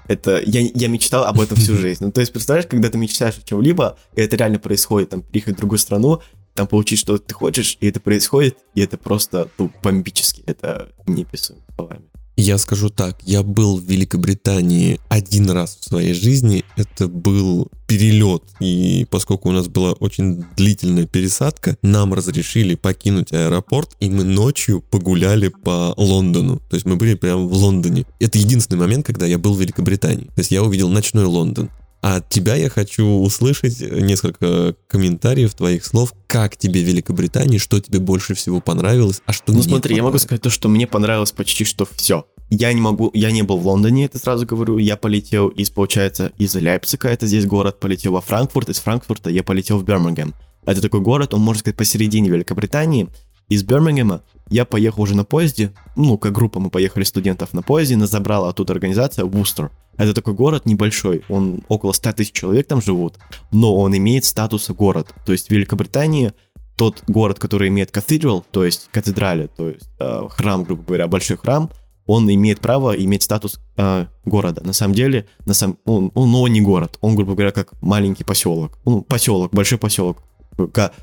Это, я, я мечтал об этом всю жизнь. Ну, то есть, представляешь, когда ты мечтаешь о чем-либо, и это реально происходит, там, переехать в другую страну, там, получить, что ты хочешь, и это происходит, и это просто, ну, бомбически. Это неописуемо словами. Я скажу так, я был в Великобритании один раз в своей жизни, это был перелет, и поскольку у нас была очень длительная пересадка, нам разрешили покинуть аэропорт, и мы ночью погуляли по Лондону, то есть мы были прямо в Лондоне. Это единственный момент, когда я был в Великобритании, то есть я увидел ночной Лондон. А от тебя я хочу услышать несколько комментариев твоих слов, как тебе Великобритания, что тебе больше всего понравилось, а что Ну смотри, я могу сказать то, что мне понравилось почти что все. Я не могу, я не был в Лондоне, это сразу говорю. Я полетел из, получается, из Лейпцига, это здесь город, полетел во Франкфурт, из Франкфурта я полетел в Бирмингем. Это такой город, он, можно сказать, посередине Великобритании. Из Бирмингема я поехал уже на поезде, ну, как группа мы поехали студентов на поезде, нас забрала оттуда организация Вустер. Это такой город небольшой, он около 100 тысяч человек там живут, но он имеет статус город. То есть в Великобритании тот город, который имеет cathedral, то есть катедрали, то есть э, храм, грубо говоря, большой храм, он имеет право иметь статус э, города. На самом деле, на сам, он, он, ну, он не город, он, грубо говоря, как маленький поселок. Ну, поселок, большой поселок.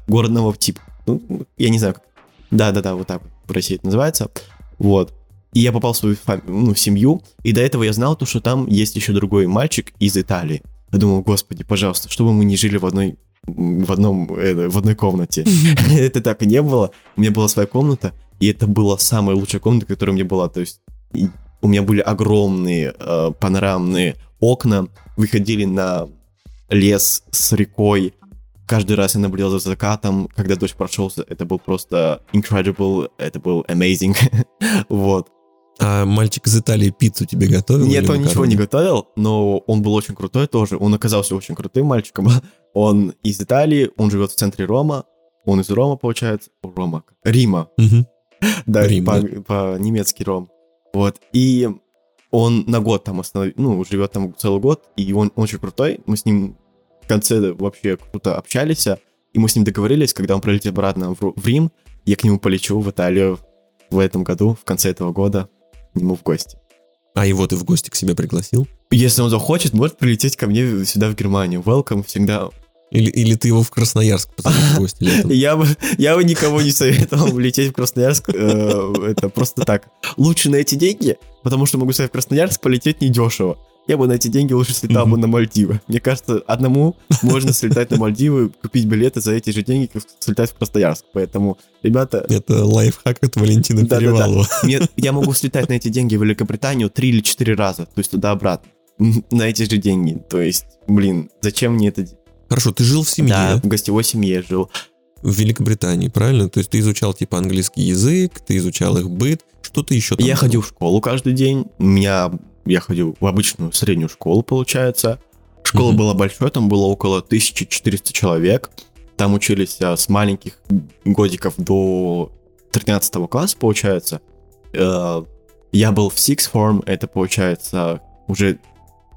городного типа. Ну, я не знаю, как... Да-да-да, вот так в России это называется. Вот. И я попал в свою фами- ну, семью, и до этого я знал то, что там есть еще другой мальчик из Италии. Я думал, господи, пожалуйста, чтобы мы не жили в одной в одном э, в одной комнате. Это так и не было. У меня была своя комната, и это была самая лучшая комната, которая у меня была. То есть у меня были огромные э, панорамные окна, выходили на лес с рекой. Каждый раз я наблюдал за закатом, когда дождь прошелся, это был просто incredible, это был amazing. вот. А мальчик из Италии пиццу тебе готовил? Нет, он ничего не готовил, но он был очень крутой тоже. Он оказался очень крутым мальчиком. Он из Италии, он живет в центре Рома. Он из Рома, получается. Рома. Рима. Да, Рим, по- да. по-немецки Ром. Вот. И он на год там останов... ну, живет там целый год, и он очень крутой. Мы с ним в конце вообще круто общались, и мы с ним договорились, когда он прилетит обратно в, в Рим, я к нему полечу в Италию в этом году, в конце этого года, к нему в гости. А его ты в гости к себе пригласил? Если он захочет, может прилететь ко мне сюда в Германию. Welcome всегда. Или, или ты его в Красноярск в гости летом? Я бы, я бы никого не советовал лететь в Красноярск. э, Это просто так. Лучше на эти деньги, потому что могу сказать, в Красноярск полететь недешево. Я бы на эти деньги лучше слетал бы на Мальдивы. Мне кажется, одному можно слетать на Мальдивы, купить билеты за эти же деньги, как слетать в Красноярск. Поэтому, ребята, Это лайфхак от Валентина Да-да-да. Перевалова. мне- я могу слетать на эти деньги в Великобританию три или четыре раза, то есть туда-обратно. На эти же деньги. То есть, блин, зачем мне это Хорошо, ты жил в семье Да, в гостевой семье жил. в Великобритании, правильно? То есть ты изучал типа английский язык, ты изучал их быт, что ты еще там Я ходил в школу каждый день. У меня я ходил в обычную среднюю школу, получается. Школа Мгм. была большой, там было около 1400 человек. Там учились а, с маленьких годиков до 13 класса, получается. Э, Я был в Six Form, это получается уже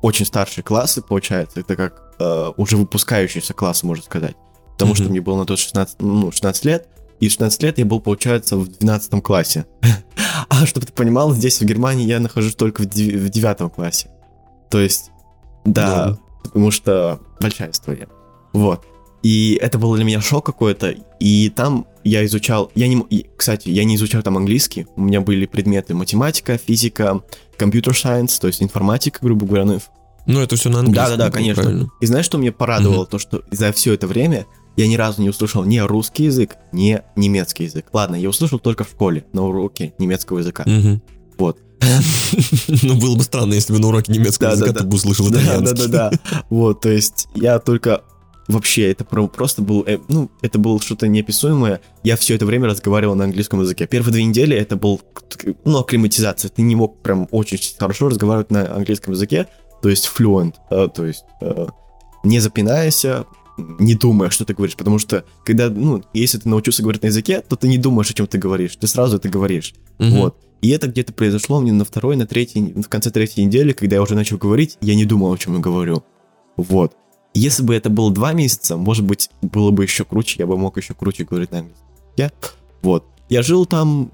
очень старшие классы, получается. Это как э, уже выпускающиеся классы, можно сказать. Потому что Мгм. мне было на тот 16, ну, 16 лет, и в 16 лет я был, получается, в 12 классе. А чтобы ты понимал, здесь в Германии я нахожусь только в, дев- в 9 классе. То есть, да, Норм. потому что большая история. Вот. И это был для меня шок какой-то. И там я изучал... Я не, кстати, я не изучал там английский. У меня были предметы математика, физика, компьютер сайенс, то есть информатика, грубо говоря. Ну, Ну, это все на английском. да-да-да, было, конечно. правильно. И знаешь, что меня порадовало? То, что за все это время я ни разу не услышал ни русский язык, ни немецкий язык. Ладно, я услышал только в школе на уроке немецкого языка. Мгм. Вот. Ну, было бы странно, если бы на уроке немецкого языка Да-да-да. ты бы услышал Да, итальянский. да, да, да. Вот, то есть я только вообще это про- просто был, э, ну, это было что-то неописуемое. Я все это время разговаривал на английском языке. Первые две недели это был, ну, акклиматизация. Ты не мог прям очень хорошо разговаривать на английском языке, то есть fluent, э, то есть э, не запинаясь, не думая, что ты говоришь, потому что когда, ну, если ты научился говорить на языке, то ты не думаешь, о чем ты говоришь, ты сразу это говоришь. Мгм. Вот. И это где-то произошло мне на второй, на третьей, в конце третьей недели, когда я уже начал говорить, я не думал, о чем я говорю. Вот. Если бы это было два месяца, может быть, было бы еще круче, я бы мог еще круче говорить на языке. Вот. Я жил там,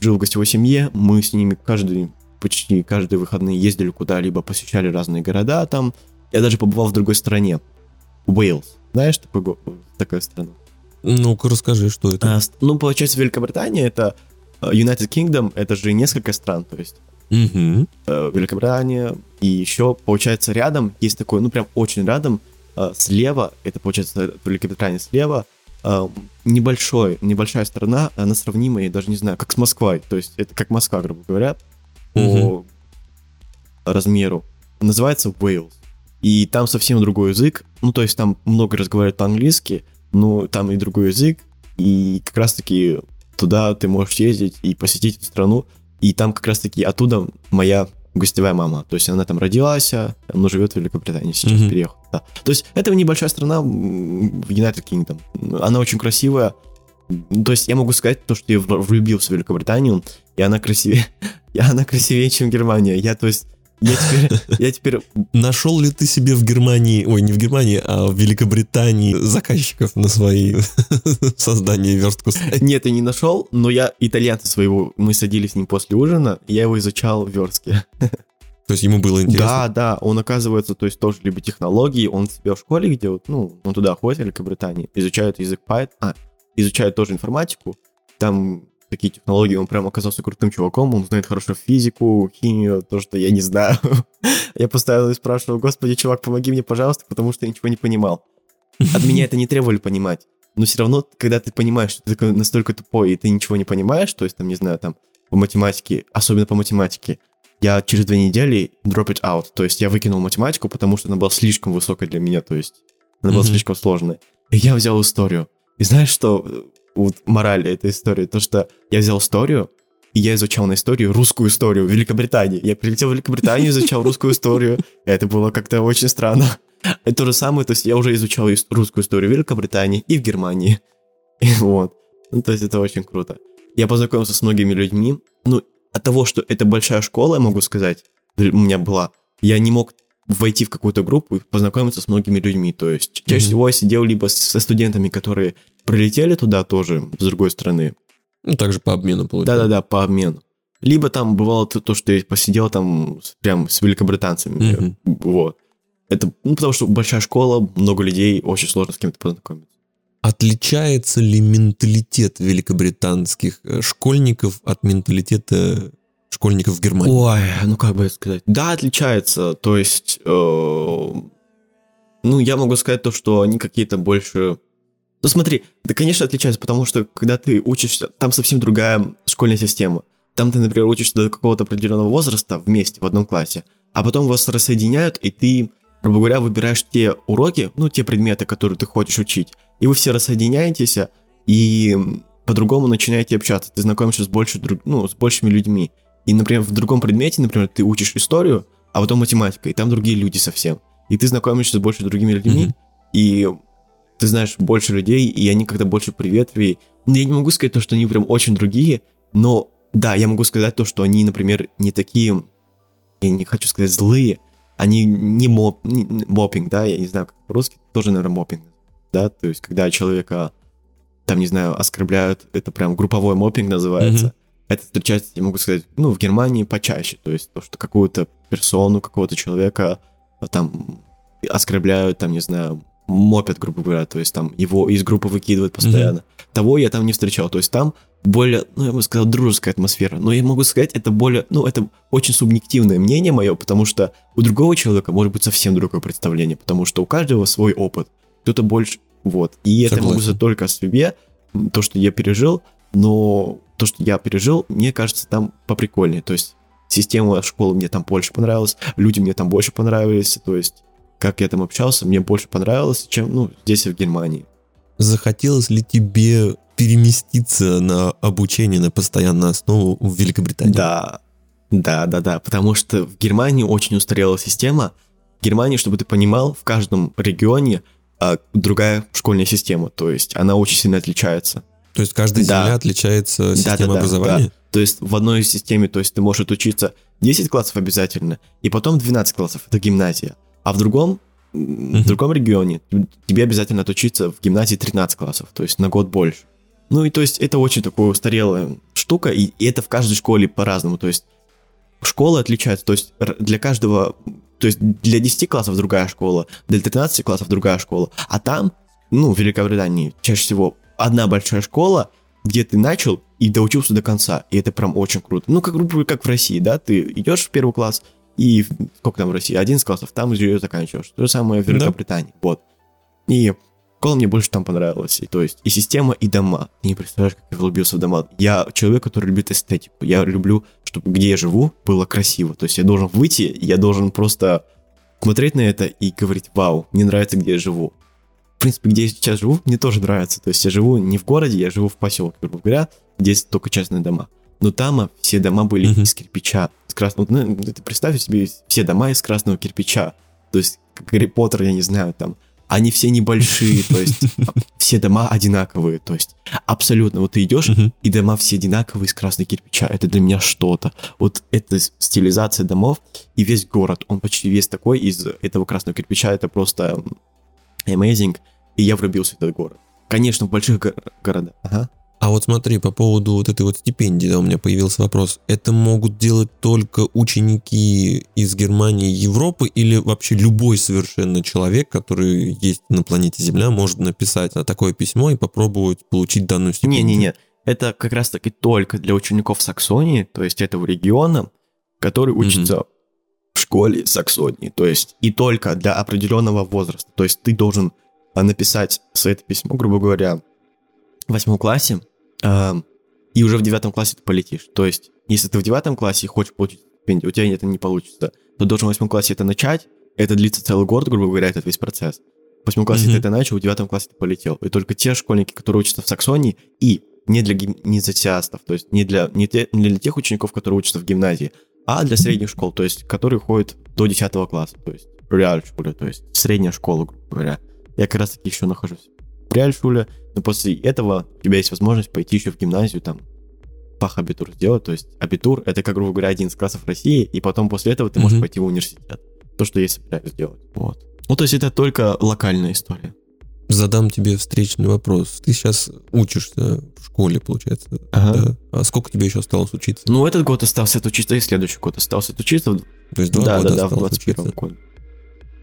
жил в гостевой семье, мы с ними каждый, почти каждые выходные ездили куда-либо, посещали разные города там. Я даже побывал в другой стране. Уэйлс. Знаешь такой, го- такая страна? Ну-ка, расскажи, что это. А, ну, получается, Великобритания это э, United Kingdom, это же несколько стран, то есть Мгм. э, Великобритания, и еще, получается, рядом есть такой, ну, прям очень рядом, э, слева, это, получается, Великобритания слева, э, небольшой, небольшая страна, она сравнима, я даже не знаю, как с Москвой, то есть это как Москва, грубо говоря, по Мгм. размеру. Называется Уэйлс. И там совсем другой язык, ну, то есть там много разговаривают по-английски, но там и другой язык, и как раз-таки туда ты можешь ездить и посетить эту страну, и там как раз-таки оттуда моя гостевая мама, то есть она там родилась, а она живет в Великобритании, сейчас Мгм. переехала. Да. То есть это небольшая страна в United Kingdom, она очень красивая, Ну, то есть я могу сказать то, что я влюбился в Великобританию, и она красивее, и она красивее, чем Германия. Я, то есть, я теперь, я теперь Нашел ли ты себе в Германии, ой, не в Германии, а в Великобритании заказчиков на свои создание верстку? Нет, я не нашел, но я итальянца своего, мы садились с ним после ужина, я его изучал в верстке. То есть ему было интересно? Да, да, он оказывается, то есть тоже либо технологии, он себя в школе, где вот, ну, он туда ходит, в Великобритании, изучает язык Python, а, изучает тоже информатику, там такие технологии, он прям оказался крутым чуваком, он знает хорошо физику, химию, то, что я не знаю. я постоянно спрашивал, господи, чувак, помоги мне, пожалуйста, потому что я ничего не понимал. От меня это не требовали понимать. Но все равно, когда ты понимаешь, что ты настолько тупой, и ты ничего не понимаешь, то есть, там, не знаю, там, по математике, особенно по математике, я через две недели drop it out, то есть я выкинул математику, потому что она была слишком высокой для меня, то есть она была слишком сложная. И я взял историю. И знаешь, что вот мораль этой истории? То, что я взял историю, и я изучал на историю русскую историю Великобритании. Я прилетел в Великобританию, изучал русскую историю. Это было как-то очень странно. И то же самое, то есть я уже изучал русскую историю Великобритании и в Германии. Вот. Ну, то есть это очень круто. Я познакомился с многими людьми. Ну, от того, что это большая школа, я могу сказать, у меня была, я не мог войти в какую-то группу и познакомиться с многими людьми. То есть чаще mm-hmm. всего я сидел либо со студентами, которые прилетели туда тоже, с другой стороны. Ну, также по обмену получается. Да-да-да, по обмену. Либо там бывало то, что я посидел там прям с великобританцами. Mm-hmm. Вот. Это, ну, потому что большая школа, много людей, очень сложно с кем-то познакомиться. Отличается ли менталитет великобританских э, школьников от менталитета школьников в Германии? Ой, ну как бы сказать. Да, отличается. То есть, э, ну, я могу сказать то, что они какие-то больше... Ну смотри, да, конечно, отличаются, потому что когда ты учишься, там совсем другая школьная система. Там ты, например, учишься до какого-то определенного возраста вместе в одном классе, а потом вас рассоединяют, и ты, грубо говоря, выбираешь те уроки, ну, те предметы, которые ты хочешь учить, и вы все рассоединяетесь, и по-другому начинаете общаться, ты знакомишься с, больше, ну, с большими людьми. И, например, в другом предмете, например, ты учишь историю, а потом математика, и там другие люди совсем. И ты знакомишься с больше другими людьми, mm-hmm. и ты знаешь больше людей, и они как-то больше приветливее. Ну, я не могу сказать то, что они прям очень другие, но да, я могу сказать то, что они, например, не такие, я не хочу сказать злые, они не, моп, не мопинг, да, я не знаю, как по-русски, тоже, наверное, мопинг, да, то есть когда человека, там, не знаю, оскорбляют, это прям групповой мопинг называется, mm-hmm это встречается, я могу сказать, ну, в Германии почаще. То есть то, что какую-то персону, какого-то человека э, там оскорбляют, там, не знаю, мопят, грубо говоря, то есть там его из группы выкидывают постоянно. Mm-hmm. Того я там не встречал. То есть там более, ну, я бы сказал, дружеская атмосфера. Но я могу сказать, это более, ну, это очень субъективное мнение мое, потому что у другого человека может быть совсем другое представление, потому что у каждого свой опыт. Кто-то больше, вот. И Согласен. это могу сказать только о себе, то, что я пережил, но то, что я пережил, мне кажется, там поприкольнее. То есть система школы мне там больше понравилась, люди мне там больше понравились, то есть как я там общался, мне больше понравилось, чем, ну, здесь в Германии. Захотелось ли тебе переместиться на обучение на постоянную основу в Великобританию? Да, да, да, да, потому что в Германии очень устарела система. В Германии, чтобы ты понимал, в каждом регионе а, другая школьная система, то есть она очень сильно отличается. То есть каждая да. земля отличается система да, да, образования? Да. То есть в одной системе, то есть ты можешь учиться 10 классов обязательно, и потом 12 классов, это гимназия. А в другом, uh-huh. в другом регионе тебе обязательно отучиться в гимназии 13 классов, то есть на год больше. Ну и то есть это очень такая устарелая штука, и, и это в каждой школе по-разному. То есть школы отличаются, то есть для каждого, то есть для 10 классов другая школа, для 13 классов другая школа, а там, ну, в Великобритании чаще всего одна большая школа, где ты начал и доучился до конца. И это прям очень круто. Ну, как, как в России, да, ты идешь в первый класс, и сколько там в России? 11 классов, там ее заканчиваешь. То же самое в Великобритании. Да. Вот. И школа мне больше там понравилась. И, то есть и система, и дома. Ты не представляешь, как я влюбился в дома. Я человек, который любит эстетику. Я люблю, чтобы где я живу, было красиво. То есть я должен выйти, я должен просто смотреть на это и говорить, вау, мне нравится, где я живу в принципе, где я сейчас живу, мне тоже нравится. То есть я живу не в городе, я живу в поселке, грубо говоря, где есть только частные дома. Но там а, все дома были mm-hmm. из кирпича, из красного. Ну, ты представь себе все дома из красного кирпича. То есть, как Гарри Поттер, я не знаю, там, они все небольшие, то есть все дома одинаковые, то есть абсолютно. Вот ты идешь, и дома все одинаковые из красного кирпича. Это для меня что-то. Вот эта стилизация домов и весь город, он почти весь такой из этого красного кирпича. Это просто amazing, и я влюбился в этот город. Конечно, в больших го- городах. Ага. А вот смотри, по поводу вот этой вот стипендии, да, у меня появился вопрос. Это могут делать только ученики из Германии, Европы или вообще любой совершенно человек, который есть на планете Земля, может написать такое письмо и попробовать получить данную стипендию? Не-не-не, это как раз-таки только для учеников Саксонии, то есть этого региона, который учится mm-hmm. В школе Саксонии, то есть и только для определенного возраста. То есть ты должен а, написать свое письмо, грубо говоря, в восьмом классе, э, и уже в девятом классе ты полетишь. То есть, если ты в девятом классе хочешь получить стипендию, у тебя это не получится, то должен в восьмом классе это начать, это длится целый год, грубо говоря, этот весь процесс. В восьмом классе mm-hmm. ты это начал, в девятом классе ты полетел. И только те школьники, которые учатся в Саксонии, и не для гимназиастов, то есть не для, не, те, не для тех учеников, которые учатся в гимназии, а для средних школ, то есть которые ходят до 10 класса, то есть реаль школе, то есть средняя школа, грубо говоря. Я как раз таки еще нахожусь в реаль школе, но после этого у тебя есть возможность пойти еще в гимназию, там, пах абитур сделать, то есть абитур это, как грубо говоря, один из классов России, и потом после этого ты можешь mm-hmm. пойти в университет. То, что я собираюсь сделать. Вот. Ну, то есть это только локальная история. Задам тебе встречный вопрос. Ты сейчас учишься в школе, получается. Ага. Да? А сколько тебе еще осталось учиться? Ну, этот год остался отучиться, и следующий год остался отучиться. То есть два да, года да, да, в 21 году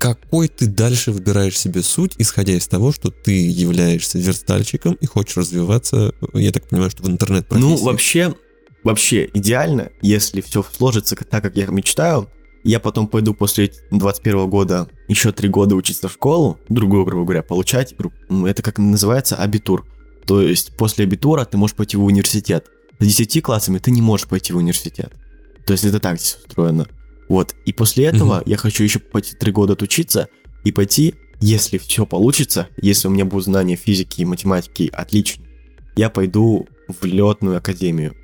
какой ты дальше выбираешь себе суть, исходя из того, что ты являешься верстальщиком и хочешь развиваться, я так понимаю, что в интернет -профессии. Ну, вообще, вообще идеально, если все сложится так, как я мечтаю, я потом пойду после 21 года еще три года учиться в школу, другую, грубо говоря, получать, это как называется, абитур. То есть после абитура ты можешь пойти в университет. С 10 классами ты не можешь пойти в университет. То есть это так здесь устроено. Вот. И после этого mm-hmm. я хочу еще пойти три года отучиться и пойти, если все получится, если у меня будут знания физики и математики отличные, я пойду в летную академию.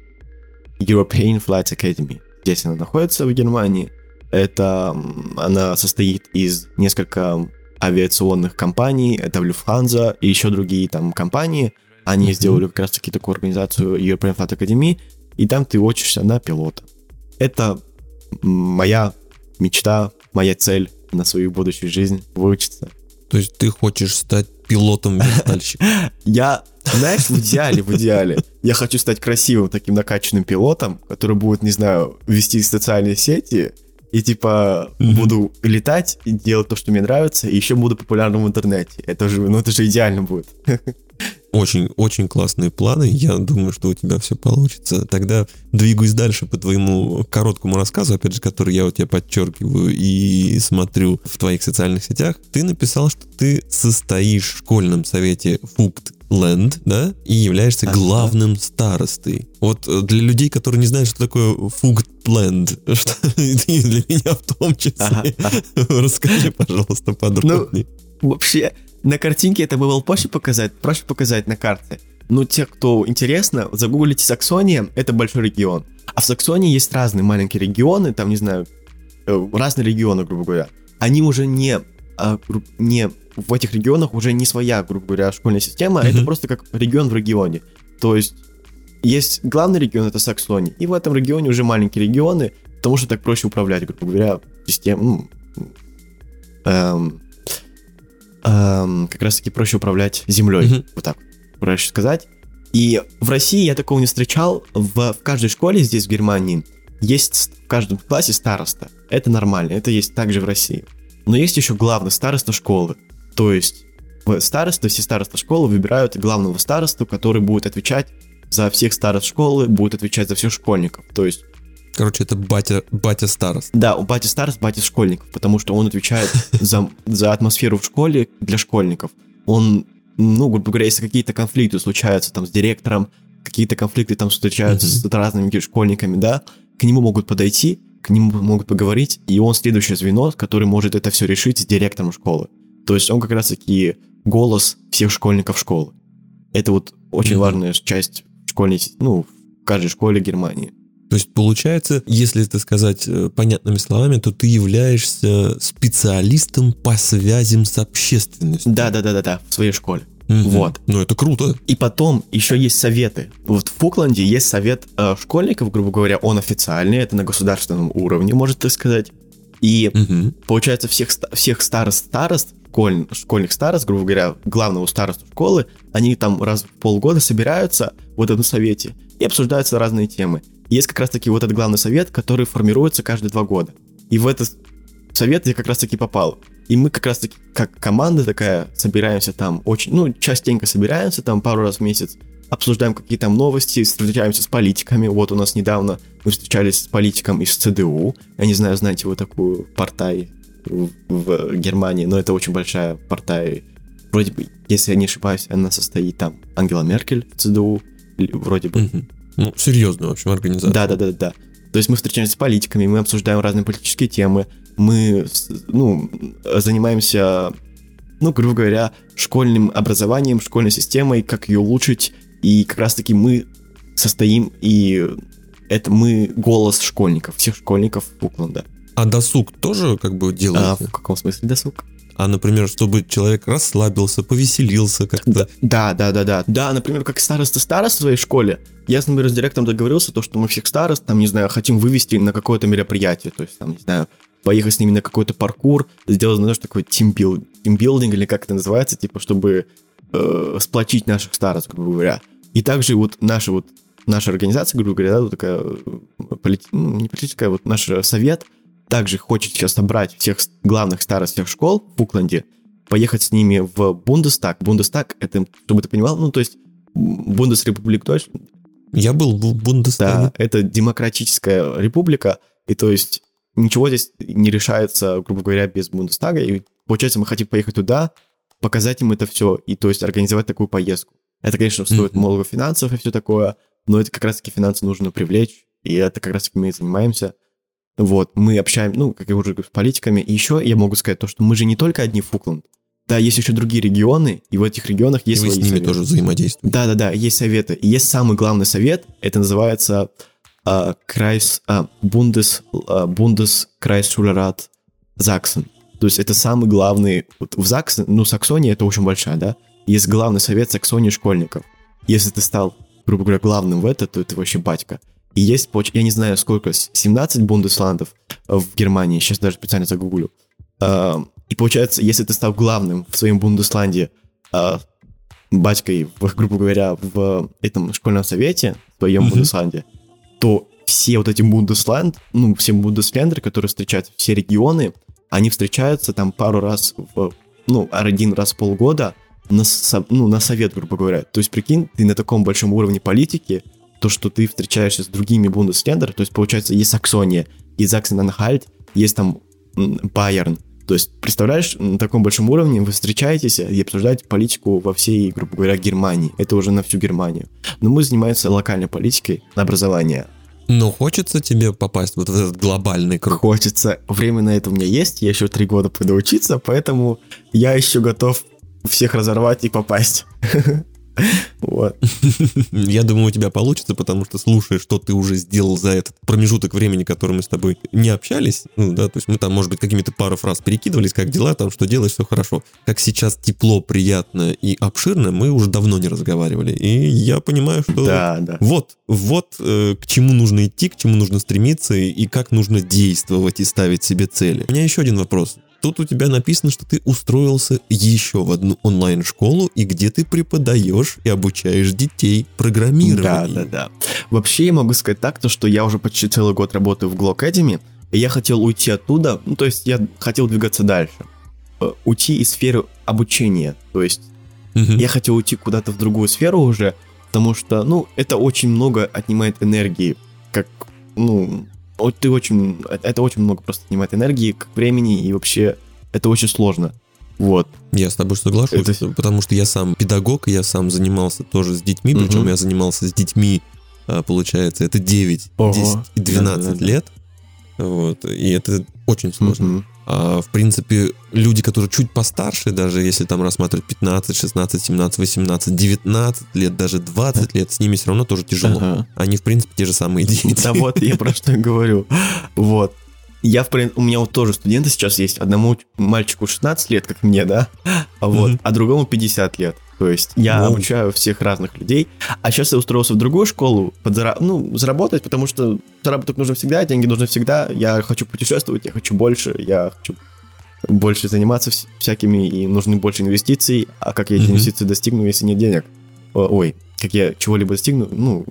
European Flight Academy. Здесь она находится в Германии. Это она состоит из нескольких авиационных компаний, это Lufthansa и еще другие там компании. Они mm-hmm. сделали как раз таки такую организацию European Flight Academy, и там ты учишься на пилота. Это моя мечта, моя цель на свою будущую жизнь выучиться. То есть ты хочешь стать пилотом-верстальщиком? Я, знаешь, в идеале, в идеале, я хочу стать красивым таким накачанным пилотом, который будет, не знаю, вести социальные сети, и типа mm-hmm. буду летать и делать то, что мне нравится, и еще буду популярным в интернете. Это же, ну это же идеально будет. Очень, очень классные планы. Я думаю, что у тебя все получится. Тогда двигаюсь дальше по твоему короткому рассказу, опять же, который я у тебя подчеркиваю и смотрю в твоих социальных сетях. Ты написал, что ты состоишь в школьном совете Фукт Ленд, да, и являешься ага. главным старостой. Вот э, для людей, которые не знают, что такое Фугтленд, что для меня в том числе, ага. расскажи, пожалуйста, подробнее. Ну, вообще, на картинке это было проще показать, проще показать на карте. Но те, кто интересно, загуглите Саксония, это большой регион. А в Саксонии есть разные маленькие регионы, там, не знаю, э, разные регионы, грубо говоря. Они уже не, а, не в этих регионах уже не своя, грубо говоря, школьная система, mm-hmm. это просто как регион в регионе. То есть есть главный регион, это Саксония, и в этом регионе уже маленькие регионы, потому что так проще управлять, грубо говоря, систему, эм, эм, как раз-таки проще управлять землей, mm-hmm. вот так проще сказать. И в России я такого не встречал. В, в каждой школе здесь, в Германии, есть в каждом классе староста. Это нормально, это есть также в России. Но есть еще главный староста школы. То есть староста, все староста школы выбирают главного старосту, который будет отвечать за всех старост школы, будет отвечать за всех школьников. То есть Короче, это батя, батя старост. Да, у батя старост, батя школьников, потому что он отвечает за, за атмосферу в школе для школьников. Он, ну, грубо говоря, если какие-то конфликты случаются там с директором, какие-то конфликты там встречаются с разными школьниками, да, к нему могут подойти, к нему могут поговорить, и он следующее звено, который может это все решить с директором школы. То есть он как раз-таки голос всех школьников школы. Это вот очень важная часть школьной, ну, в каждой школе Германии. То есть получается, если это сказать э, понятными словами, то ты являешься специалистом по связям с общественностью. Да, да, да, да, да, в своей школе. Угу. Вот. Ну, это круто. И потом еще есть советы. Вот в Фукланде есть совет э, школьников, грубо говоря, он официальный, это на государственном уровне, может так сказать. И Мгм. получается, всех, всех старост-старост, школь- школьных старост, грубо говоря, главного старосту школы, они там раз в полгода собираются в этом совете и обсуждаются разные темы. Есть как раз-таки вот этот главный совет, который формируется каждые два года. И в этот совет я как раз-таки попал. И мы как раз-таки, как команда такая, собираемся там очень, ну, частенько собираемся там пару раз в месяц, обсуждаем какие там новости, встречаемся с политиками. Вот у нас недавно мы встречались с политиком из ЦДУ. Я не знаю, знаете вы такую партай в, в Германии, но это очень большая партай. Вроде бы, если я не ошибаюсь, она состоит там Ангела Меркель в ЦДУ, вроде бы. Мгм. Ну, серьезная, в общем, организация. Да, да, да, да. То есть мы встречаемся с политиками, мы обсуждаем разные политические темы, мы, ну, занимаемся, ну, грубо говоря, школьным образованием, школьной системой, как ее улучшить, и как раз-таки мы состоим, и это мы голос школьников, всех школьников Фукланда. А досуг тоже как бы А делаете? в каком смысле досуг? А, например, чтобы человек расслабился, повеселился как-то. Да, да, да, да. Да, например, как староста староста в своей школе, я, например, с директором договорился, то, что мы всех старост, там, не знаю, хотим вывести на какое-то мероприятие, то есть, там, не знаю, поехать с ними на какой-то паркур, сделать, знаешь, такой тимбилд, тимбилдинг, или как это называется, типа, чтобы э, сплочить наших старост, грубо говоря. И также вот наша вот наша организация, грубо говоря, да, вот такая э, полит- ну, не политическая, вот наш совет также хочет сейчас собрать всех главных старост всех школ в Укланде, поехать с ними в Бундестаг. Бундестаг, это, чтобы ты понимал, ну, то есть Бундесрепублик Дойч, Я был в да, Бундестаге. это демократическая республика, и то есть ничего здесь не решается, грубо говоря, без Бундестага, и получается мы хотим поехать туда, показать им это все, и то есть организовать такую поездку. Это, конечно, стоит много финансов и все такое, но это как раз-таки финансы нужно привлечь, и это как раз-таки мы и занимаемся. Вот, мы общаем, ну, как я уже говорю, с политиками. И еще я могу сказать то, что мы же не только одни Фукланд. Да, есть еще другие регионы, и в этих регионах И есть вы с ними советы. тоже взаимодействуете. Да-да-да, есть советы. И есть самый главный совет, это называется а, Крайс, а, Бунdes, а, Бунdes Заксен. То есть это самый главный, вот в Заксен, ну, Саксония это очень большая, да? Есть главный совет Саксонии школьников. Если ты стал, грубо говоря, главным в это, то это вообще батька. И есть, я не знаю сколько, с- 17 бундесландов в Германии, сейчас даже специально загуглю. А, И получается, если ты стал главным в своем бундесланде, а, батькой, грубо говоря, в этом школьном совете, в твоем Мгм. Бундесланде, то все вот эти Бундесланд, ну, все Бундесляндеры, которые встречаются, все регионы, они встречаются там пару раз, в, ну, один раз в полгода на, со- ну, на совет, грубо говоря. То есть, прикинь, ты на таком большом уровне политики, то, что ты встречаешься с другими Бундесляндерами, то есть, получается, есть Саксония, есть Заксен-Анхальт, есть там Байерн, то есть, представляешь, на таком большом уровне вы встречаетесь и обсуждаете политику во всей, грубо говоря, Германии. Это уже на всю Германию. Но мы занимаемся локальной политикой на образование. Но хочется тебе попасть вот в этот глобальный круг. Хочется. Время на это у меня есть. Я еще три года пойду учиться, поэтому я еще готов всех разорвать и попасть. Вот. Я думаю, у тебя получится, потому что слушая, что ты уже сделал за этот промежуток времени, который мы с тобой не общались, ну да, то есть мы там, может быть, какими-то пару фраз перекидывались, как дела, там, что делаешь, все хорошо. Как сейчас тепло, приятно и обширно, мы уже давно не разговаривали. И я понимаю, что Да, да. вот, вот э, к чему нужно идти, к чему нужно стремиться и, и как нужно действовать и ставить себе цели. У меня еще один вопрос. Тут у тебя написано, что ты устроился еще в одну онлайн-школу, и где ты преподаешь и обучаешь детей Да, программированию. да, да. Вообще я могу сказать так, то, что я уже почти целый год работаю в Glow Academy, и я хотел уйти оттуда, ну, то есть я хотел двигаться дальше. Э, Уйти из сферы обучения, то есть Мгм. я хотел уйти куда-то в другую сферу уже, потому что, ну, это очень много отнимает энергии, как, ну, ты очень, это очень много просто отнимает энергии, как времени, и вообще это очень сложно. Вот. Я с тобой соглашусь, Это- потому что я сам педагог, и я сам занимался тоже с детьми, причем Мгм. я занимался с детьми, а, получается, это 9, Ого. 10 и 12 Да-да-да. лет. Вот, и это очень сложно. Мгм. А, в принципе, люди, которые чуть постарше, даже если там рассматривать 15, 16, 17, 18, 19 лет, даже 20 лет, с ними все равно тоже тяжело. Ага. Они, в принципе, те же самые дети. Да вот, я про что говорю. Вот. Я, в прин- у меня вот тоже студенты сейчас есть. Одному мальчику 16 лет, как мне, да? А вот, а другому 50 лет. То есть я Ну. обучаю всех разных людей, а сейчас я устроился в другую школу, подзара... ну, заработать, потому что заработок нужен всегда, деньги нужны всегда. Я хочу путешествовать, я хочу больше, я хочу больше заниматься вс- всякими, и нужны больше инвестиций. А как я эти инвестиции достигну, если нет денег? Ой, как я чего-либо достигну, ну,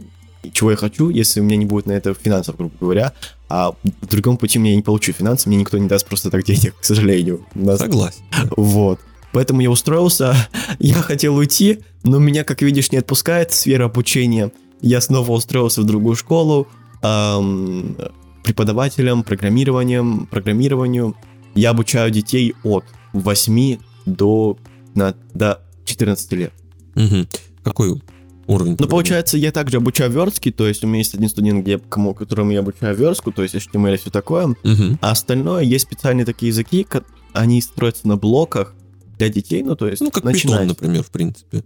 чего я хочу, если у меня не будет на это финансов, грубо говоря, а в другом пути мне не получу финансы, мне никто не даст просто так денег, к сожалению. У нас Согласен. вот. Поэтому я устроился, я хотел уйти, но меня, как видишь, не отпускает сфера обучения. Я снова устроился в другую школу ам, преподавателем, программированием, программированию. Я обучаю детей от 8 до, на, до 14 лет. Мгм. Какой уровень? Ну, получается, я также обучаю верстки, то есть у меня есть один студент, где, кому, которому я обучаю верстку, то есть HTML и все такое. Мгм. А остальное есть специальные такие языки, они строятся на блоках для детей, ну, то есть Ну, как начинать. Python, например, в принципе.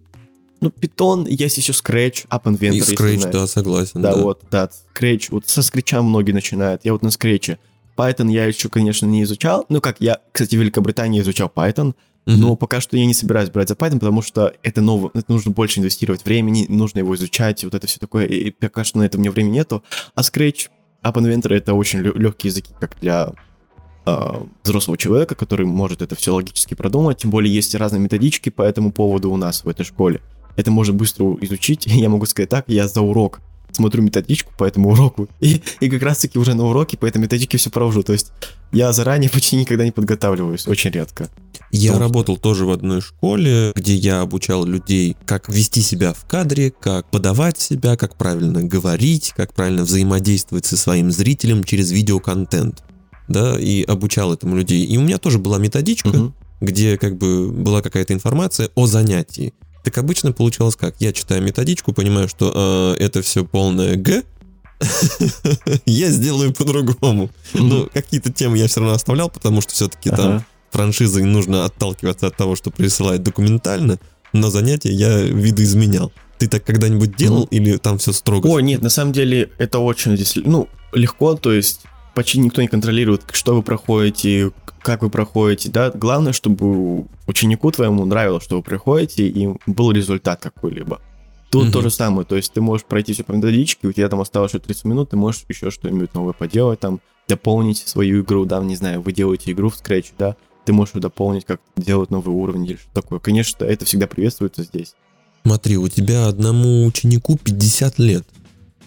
Ну, Python, есть еще Scratch, App Inventor, И Scratch, да, согласен. Да, Да, вот, да, Scratch, вот со Scratch многие начинают, я вот на Scratch. Python я еще, конечно, не изучал, ну, как я, кстати, в Великобритании изучал Python, Мгм. но пока что я не собираюсь брать за Python, потому что это ново, это нужно больше инвестировать времени, нужно его изучать, вот это все такое, и пока что на это у меня времени нету. А Scratch, App Inventor это очень легкие языки, как для а, взрослого человека, который может это все логически продумать, тем более есть разные методички по этому поводу у нас в этой школе. Это можно быстро изучить, я могу сказать так, я за урок смотрю методичку по этому уроку, и, и как раз-таки уже на уроке по этой методичке все провожу, то есть я заранее почти никогда не подготавливаюсь, очень редко. Я Потому что- работал тоже в одной школе, где я обучал людей, как вести себя в кадре, как подавать себя, как правильно говорить, как правильно взаимодействовать со своим зрителем через видеоконтент. Да, и обучал этому людей. И у меня тоже была методичка, Мгм. где как бы была какая-то информация о занятии. Так обычно получалось как? Я читаю методичку, понимаю, что э, это все полное Г, я сделаю по-другому. Ну, какие-то темы я все равно оставлял, потому что все-таки там Ага. франшизой нужно отталкиваться от того, что присылают документально, но занятия я видоизменял. Ты так когда-нибудь делал или там все строго? Ой, нет, на самом деле это очень здесь, ну, легко, то есть почти никто не контролирует, что вы проходите, как вы проходите, да. Главное, чтобы ученику твоему нравилось, что вы проходите, и был результат какой-либо. Тут Мгм. то же самое, то есть ты можешь пройти все по методичке, у тебя там осталось еще 30 минут, ты можешь еще что-нибудь новое поделать, там, дополнить свою игру, да, не знаю, вы делаете игру в Scratch, да, ты можешь дополнить, как делать новый уровень или что такое. Конечно, это всегда приветствуется здесь. Смотри, у тебя одному ученику 50 лет.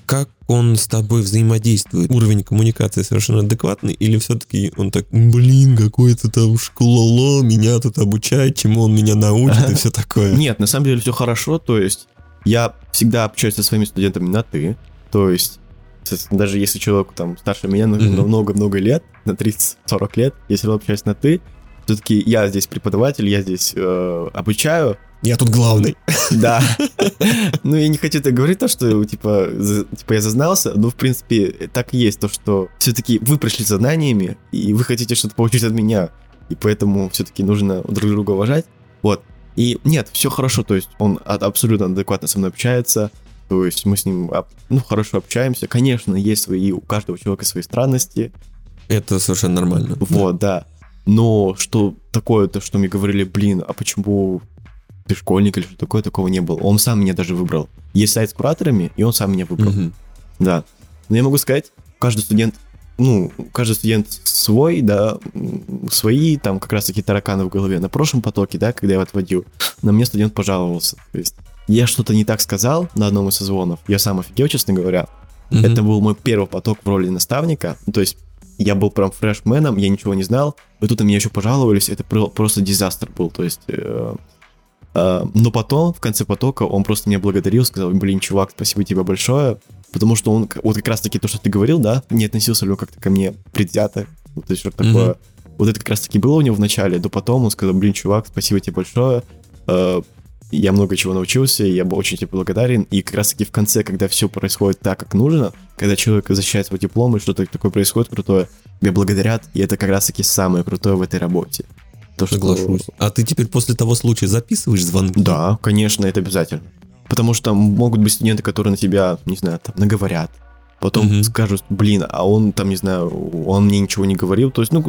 Как он с тобой взаимодействует? Уровень коммуникации совершенно адекватный? Или все-таки он так, блин, какой-то там школоло, меня тут обучает, чему он меня научит и все такое? Нет, на самом деле все хорошо, то есть я всегда общаюсь со своими студентами на «ты», то есть даже если человеку там старше меня на много-много лет, на 30-40 лет, если я общаюсь на «ты», все-таки я здесь преподаватель, я здесь э, обучаю, Я тут главный. да. Ну, я не хочу так говорить, то, что, типа, за- типа я зазнался, но, в принципе, так и есть, то, что все-таки вы пришли за знаниями, и вы хотите что-то получить от меня, и поэтому все-таки нужно друг друга уважать, вот. И нет, все хорошо, то есть он абсолютно адекватно со мной общается, то есть мы с ним, ну, хорошо общаемся. Конечно, есть свои, у каждого человека свои странности, Это совершенно нормально. вот, да. Но что такое-то, что мне говорили, блин, а почему ты школьник или что такое, такого не было. Он сам меня даже выбрал. Есть сайт с кураторами, и он сам меня выбрал. Мгм. Да. Но я могу сказать, каждый студент, ну, каждый студент свой, да, свои, там, как раз таки тараканы в голове. На прошлом потоке, да, когда я отводил, на мне студент пожаловался. То есть я что-то не так сказал на одном из созвонов, я сам офигел, честно говоря. Мгм. Это был мой первый поток в роли наставника. То есть я был прям фрешменом, я ничего не знал. И тут на меня еще пожаловались. Это про- просто дизастер был. То есть... э, э, но потом, в конце потока, он просто меня благодарил, сказал, блин, чувак, спасибо тебе большое. Потому что он, вот как раз-таки то, что ты говорил, да, не относился ли он как-то ко мне предвзято. Ну, То есть что-то такое. Вот это как раз-таки было у него в начале, но потом он сказал, блин, чувак, спасибо тебе большое. Э, я много чего научился, я был очень тебе благодарен. И как раз таки в конце, когда все происходит так, как нужно, когда человек защищает свой диплом, и что-то такое происходит крутое, тебя благодарят, и это как раз таки самое крутое в этой работе. То, что- Соглашусь. А ты теперь после того случая записываешь звонки? Да, конечно, это обязательно. Потому что могут быть студенты, которые на тебя, не знаю, там, наговорят. Потом Мгм. скажут, блин, а он там, не знаю, он мне ничего не говорил. То есть, ну,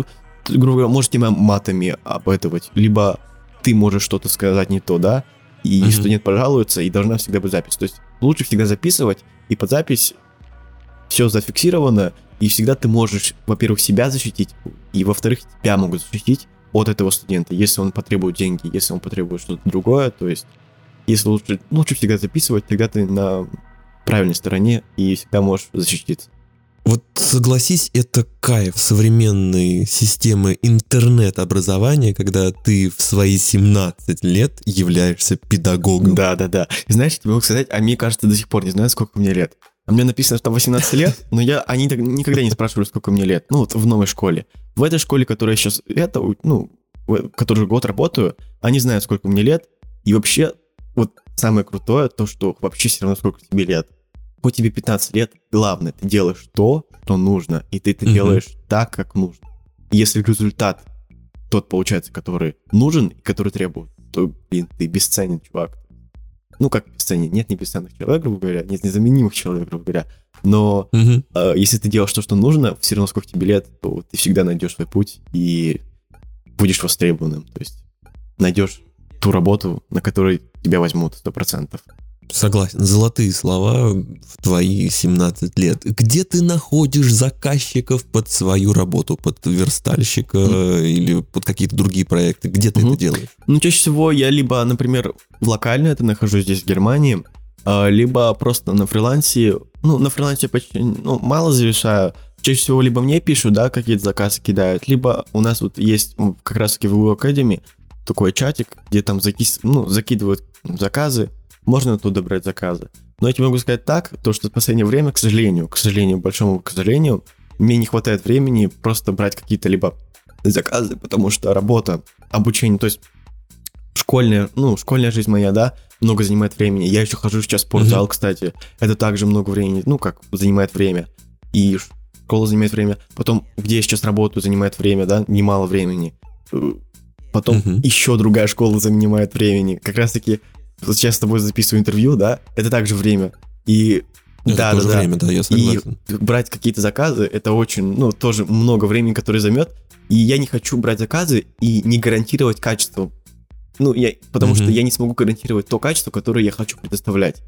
грубо говоря, может тебя матами обэтовать. Либо ты можешь что-то сказать не то, да? И Мгм. студент пожалуется, и должна всегда быть запись. То есть лучше всегда записывать, и под запись все зафиксировано, и всегда ты можешь, во-первых, себя защитить, и, во-вторых, тебя могут защитить от этого студента, если он потребует деньги, если он потребует что-то другое, то есть если лучше, лучше всегда записывать, тогда ты на правильной стороне и всегда можешь защититься. Вот согласись, это кайф современной системы интернет-образования, когда ты в свои 17 лет являешься педагогом. Да, да, да. И Знаешь, тебе могу сказать, а мне кажется, до сих пор не знаю, сколько мне лет. А мне написано, что 18 лет, но я, они так никогда не спрашивали, сколько мне лет. Ну, вот в новой школе. В этой школе, которая сейчас, это, ну, который год работаю, они знают, сколько мне лет. И вообще, вот самое крутое, то, что вообще все равно, сколько тебе лет. Хоть тебе 15 лет, главное, ты делаешь то, что нужно, и ты это Мгм. делаешь так, как нужно. Если результат тот получается, который нужен и который требует, то, блин, ты бесценен, чувак. Ну, как бесценен? Нет, не бесценных человек, грубо говоря, нет незаменимых человек, грубо говоря. Но Мгм. э, если ты делаешь то, что нужно, все равно сколько тебе лет, то ты всегда найдешь свой путь и будешь востребованным. То есть найдешь ту работу, на которой тебя возьмут сто процентов. Согласен. Золотые слова в твои 17 лет. Где ты находишь заказчиков под свою работу? Под верстальщика или под какие-то другие проекты? Где ты Мгм. это делаешь? Ну, чаще всего я либо, например, локально это нахожусь здесь, в Германии, а, либо просто на фрилансе. Ну, на фрилансе почти ну, мало завершаю. Чаще всего либо мне пишут, да, какие-то заказы кидают, либо у нас вот есть как раз-таки в Google Academy такой чатик, где там закис... ну, закидывают заказы, можно оттуда брать заказы. Но я тебе могу сказать так, то что в последнее время, к сожалению, к сожалению, большому к сожалению, мне не хватает времени просто брать какие-то либо заказы, потому что работа, обучение, то есть школьная, ну, школьная жизнь моя, да, много занимает времени. Я еще хожу сейчас в спортзал, кстати. Это также много времени, ну, как занимает время. И школа занимает время. Потом, где я сейчас работаю, занимает время, да, немало времени. Э, Потом Мгм. еще другая школа занимает времени. Как раз-таки вот сейчас с тобой записываю интервью, да, это также время. И Это да, тоже да, время, да, я И согласен. брать какие-то заказы, это очень, ну, тоже много времени, которое займет. И я не хочу брать заказы и не гарантировать качество. Ну, я, потому Мгм. что я не смогу гарантировать то качество, которое я хочу предоставлять.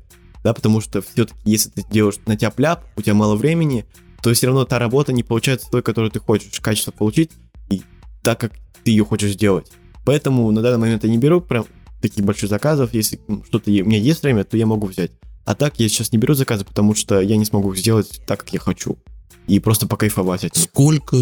Да, потому что все-таки, если ты делаешь на тяп-ляп, у тебя мало времени, то все равно та работа не получается той, которую ты хочешь качество получить, и так, как ты ее хочешь сделать. Поэтому на данный момент я не беру прям таких больших заказов. Если что-то у меня есть время, то я могу взять. А так я сейчас не беру заказы, потому что я не смогу их сделать так, как я хочу. И просто покайфовать от них. Сколько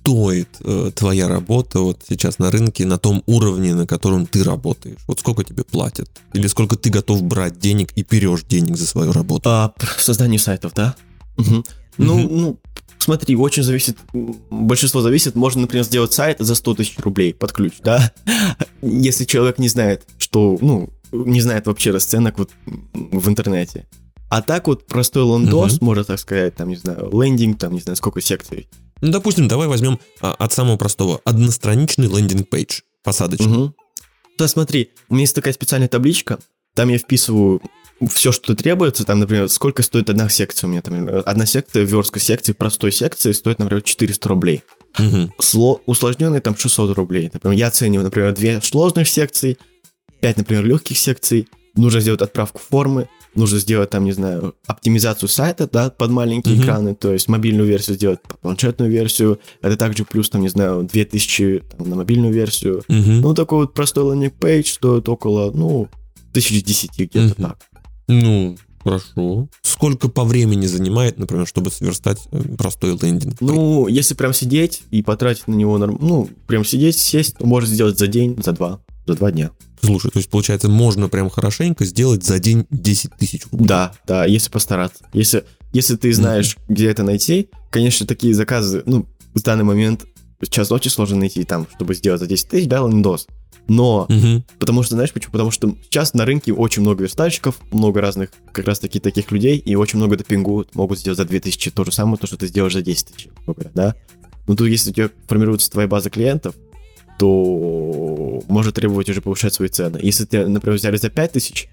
стоит э, твоя работа вот сейчас на рынке на том уровне, на котором ты работаешь? Вот сколько тебе платят? Или сколько ты готов брать денег и берешь денег за свою работу? А, созданию сайтов, да? Мгм. Ну, Мгм. ну, смотри, очень зависит, большинство зависит, можно, например, сделать сайт за 100 тысяч рублей под ключ, да? Если человек не знает, что, ну, не знает вообще расценок вот в интернете. А так вот простой лендос, Мгм. можно так сказать, там, не знаю, лендинг, там, не знаю, сколько секций. Ну, допустим, давай возьмем а, от самого простого. Одностраничный лендинг-пейдж, посадочный. Мгм. Да, смотри, у меня есть такая специальная табличка, там я вписываю все, что требуется, там, например, сколько стоит одна секция у меня, там, одна секция, верстка секции, простой секции стоит, например, 400 рублей. Мгм. Сло... Усложненный там 600 рублей. Например, я оцениваю, например, две сложных секции, 5, например, легких секций, нужно сделать отправку формы, нужно сделать там, не знаю, оптимизацию сайта, да, под маленькие Мгм. экраны, то есть мобильную версию сделать, под планшетную версию, это также плюс, там, не знаю, 2000 там, на мобильную версию, Мгм. ну, такой вот простой лендинг-пейдж стоит около, ну, 1010 где-то Мгм. так. Ну, хорошо. Сколько по времени занимает, например, чтобы сверстать э, простой лендинг? Ну, если прям сидеть и потратить на него, норм... ну, прям сидеть, сесть, то можно сделать за день, за два, за два дня. Слушай, то есть, получается, можно прям хорошенько сделать за день 10 тысяч рублей. Да, да, если постараться. Если, если ты знаешь, где это найти, конечно, такие заказы, ну, в данный момент сейчас очень сложно найти там, чтобы сделать за 10 тысяч, да, лендос. Но, Мгм. потому что, знаешь почему? Потому что сейчас на рынке очень много верстальщиков, много разных как раз таки таких людей, и очень много допингуют, могут сделать за 2000 то же самое, то, что ты сделаешь за 10 тысяч, да? Но тут, если у тебя формируется твоя база клиентов, то может требовать уже повышать свои цены. Если ты, например, взяли за 5 тысяч,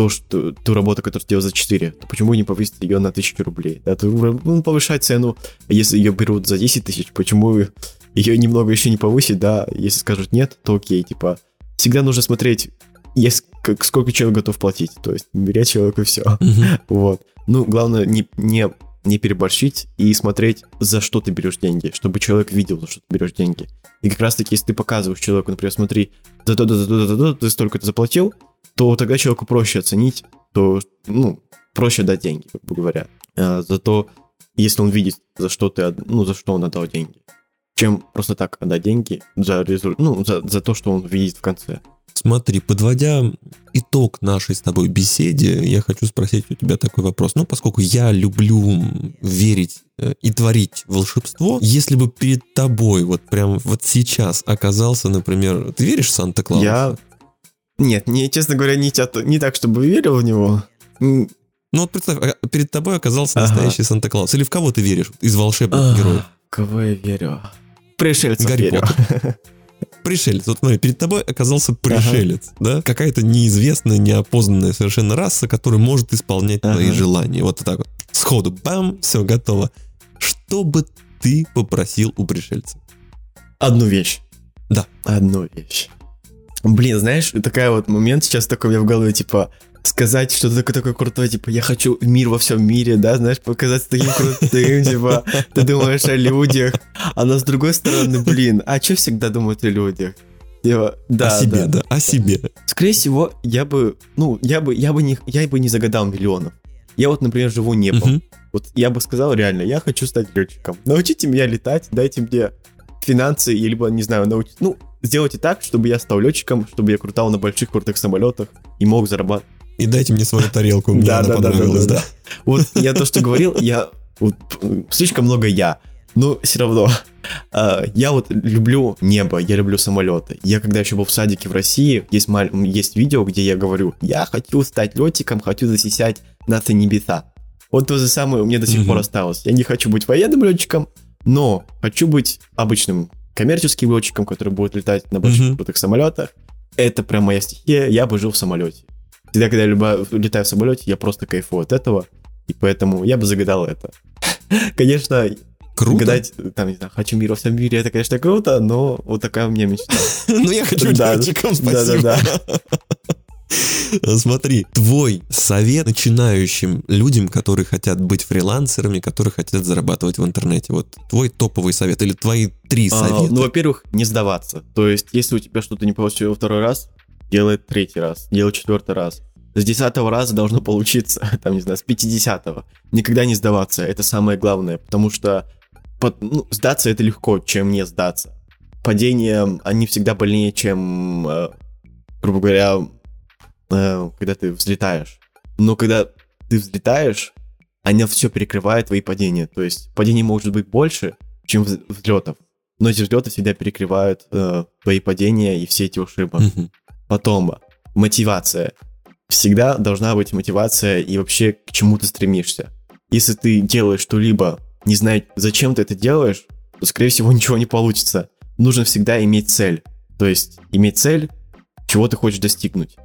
то, что, ту работу, которую ты делал за 4, то почему не повысить ее на 1000 рублей? Да, то, ну, повышать цену, если ее берут за 10 тысяч, почему ее немного еще не повысить, да, если скажут нет, то окей, типа, всегда нужно смотреть, если как, сколько человек готов платить. То есть берет человек и все. Вот. Ну, главное не, не, не переборщить и смотреть, за что ты берешь деньги, чтобы человек видел, за что ты берешь деньги. И как раз таки, если ты показываешь человеку, например, смотри, за то, за то, за то, ты столько-то заплатил, то тогда человеку проще оценить, то, ну, проще дать деньги, как бы говоря. А, зато, если он видит, за что ты, ну, за что он отдал деньги, чем просто так отдать деньги за, резу- ну, за, за то, что он видит в конце. Смотри, подводя итог нашей с тобой беседе, я хочу спросить у тебя такой вопрос. Ну, поскольку я люблю верить э, и творить волшебство, если бы перед тобой вот прям вот сейчас оказался, например, ты веришь в Санта-Клауса? Я... Нет, не, честно говоря, не, не так, чтобы верил в него. Ну вот представь, а, перед тобой оказался Ага. настоящий Санта-Клаус. Или в кого ты веришь из волшебных ах, героев? Кого я верю? Пришельцев Гарри верю. Пришелец. Вот смотри, перед тобой оказался пришелец, да? Какая-то неизвестная, неопознанная совершенно раса, которая может исполнять твои Ага. желания. Вот так вот. Сходу, бам, все, готово. Что бы ты попросил у пришельца? Одну вещь. Да. Одну вещь. Блин, знаешь, такая вот момент сейчас такой у меня в голове, типа, сказать что-то такое, такое крутое, типа, я хочу мир во всем мире, да, знаешь, показаться таким крутым, типа, ты думаешь о людях, а но с другой стороны, блин, а что всегда думают о людях? Типа, да, о себе, да. да. о себе. Скорее всего, я бы, ну, я бы, я бы не, я бы не загадал миллионов. Я вот, например, живу небом. Мгм. Вот я бы сказал реально, я хочу стать летчиком. Научите меня летать, дайте мне финансы, либо, не знаю, научить. Ну, сделайте так, чтобы я стал летчиком, чтобы я крутал на больших крутых самолетах и мог зарабатывать. И дайте мне свою тарелку, мне Да, она понравилась, да. Вот я то, что говорил, я слишком много я. Но все равно, а, я вот люблю небо, я люблю самолеты. Я когда еще был в садике в России, есть, маль- есть видео, где я говорю, я хочу стать летчиком, хочу засисять нации небеса. Вот то же самое у меня до сих пор осталось. Я не хочу быть военным летчиком, но хочу быть обычным коммерческим летчиком, который будет летать на больших крутых самолетах. Это прям моя стихия, я бы жил в самолете. Всегда, когда я люба- летаю в самолете, я просто кайфую от этого, и поэтому я бы загадал это. Конечно, Круто. гадать, там, не знаю, хочу мир во всем мире, это, конечно, круто, но вот такая у меня мечта. Ну, я хочу летчиком, спасибо. да, Смотри, твой совет начинающим людям, которые хотят быть фрилансерами, которые хотят зарабатывать в интернете. Вот твой топовый совет или твои три А, совета. Ну, во-первых, не сдаваться. То есть, если у тебя что-то не получилось второй раз, делай третий раз, делай четвертый раз. С десятого раза должно получиться, там, не знаю, с пятидесятого. Никогда не сдаваться, это самое главное, потому что под- ну, сдаться это легко, чем не сдаться. Падения, они всегда больнее, чем, э, грубо говоря, э, когда ты взлетаешь. Но когда ты взлетаешь, оно все перекрывает твои падения. То есть падений может быть больше, чем вз- взлетов. Но эти взлеты всегда перекрывают э, твои падения и все эти ушибы. Мгм. Потом, мотивация. Всегда должна быть мотивация и вообще к чему ты стремишься. Если ты делаешь что-либо, не зная, зачем ты это делаешь, то, скорее всего, ничего не получится. Нужно всегда иметь цель. То есть, иметь цель, чего ты хочешь достигнуть.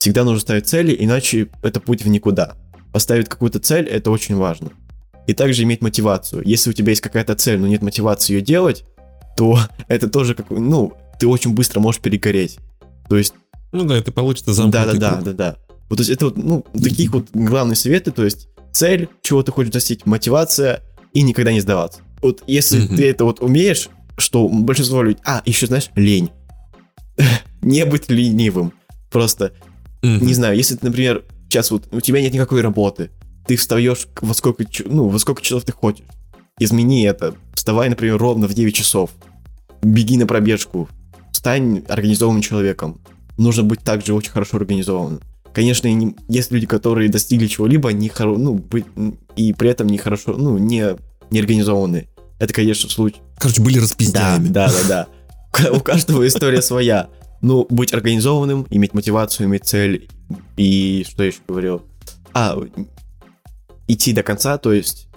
Всегда нужно ставить цели, иначе это путь в никуда. Поставить какую-то цель, это очень важно. И также иметь мотивацию. Если у тебя есть какая-то цель, но нет мотивации ее делать, то это тоже как, ну, ты очень быстро можешь перегореть. То есть Ну да, это получится да, замкнутый да, да, круг. да, да. Вот то есть это вот, ну, таких вот главные советы, то есть цель, чего ты хочешь достичь, мотивация и никогда не сдаваться. Вот если Мгм. ты это вот умеешь, что большинство людей... А, еще знаешь, лень. не быть ленивым. Просто, Мгм. не знаю, если ты, например, сейчас вот у тебя нет никакой работы, ты встаешь во сколько, ну, во сколько часов ты хочешь. Измени это. Вставай, например, ровно в 9 часов. Беги на пробежку. Стань организованным человеком. Нужно быть также очень хорошо организованным. Конечно, не- есть люди, которые достигли чего-либо, не хоро- ну, быть, и при этом не хорошо, ну, не, не организованные. Это, конечно, случай. Короче, были Да, распиздяями. да, да, да. Ка- У каждого история своя. Ну, быть организованным, иметь мотивацию, иметь цель и что я еще говорил? А, идти до конца, то есть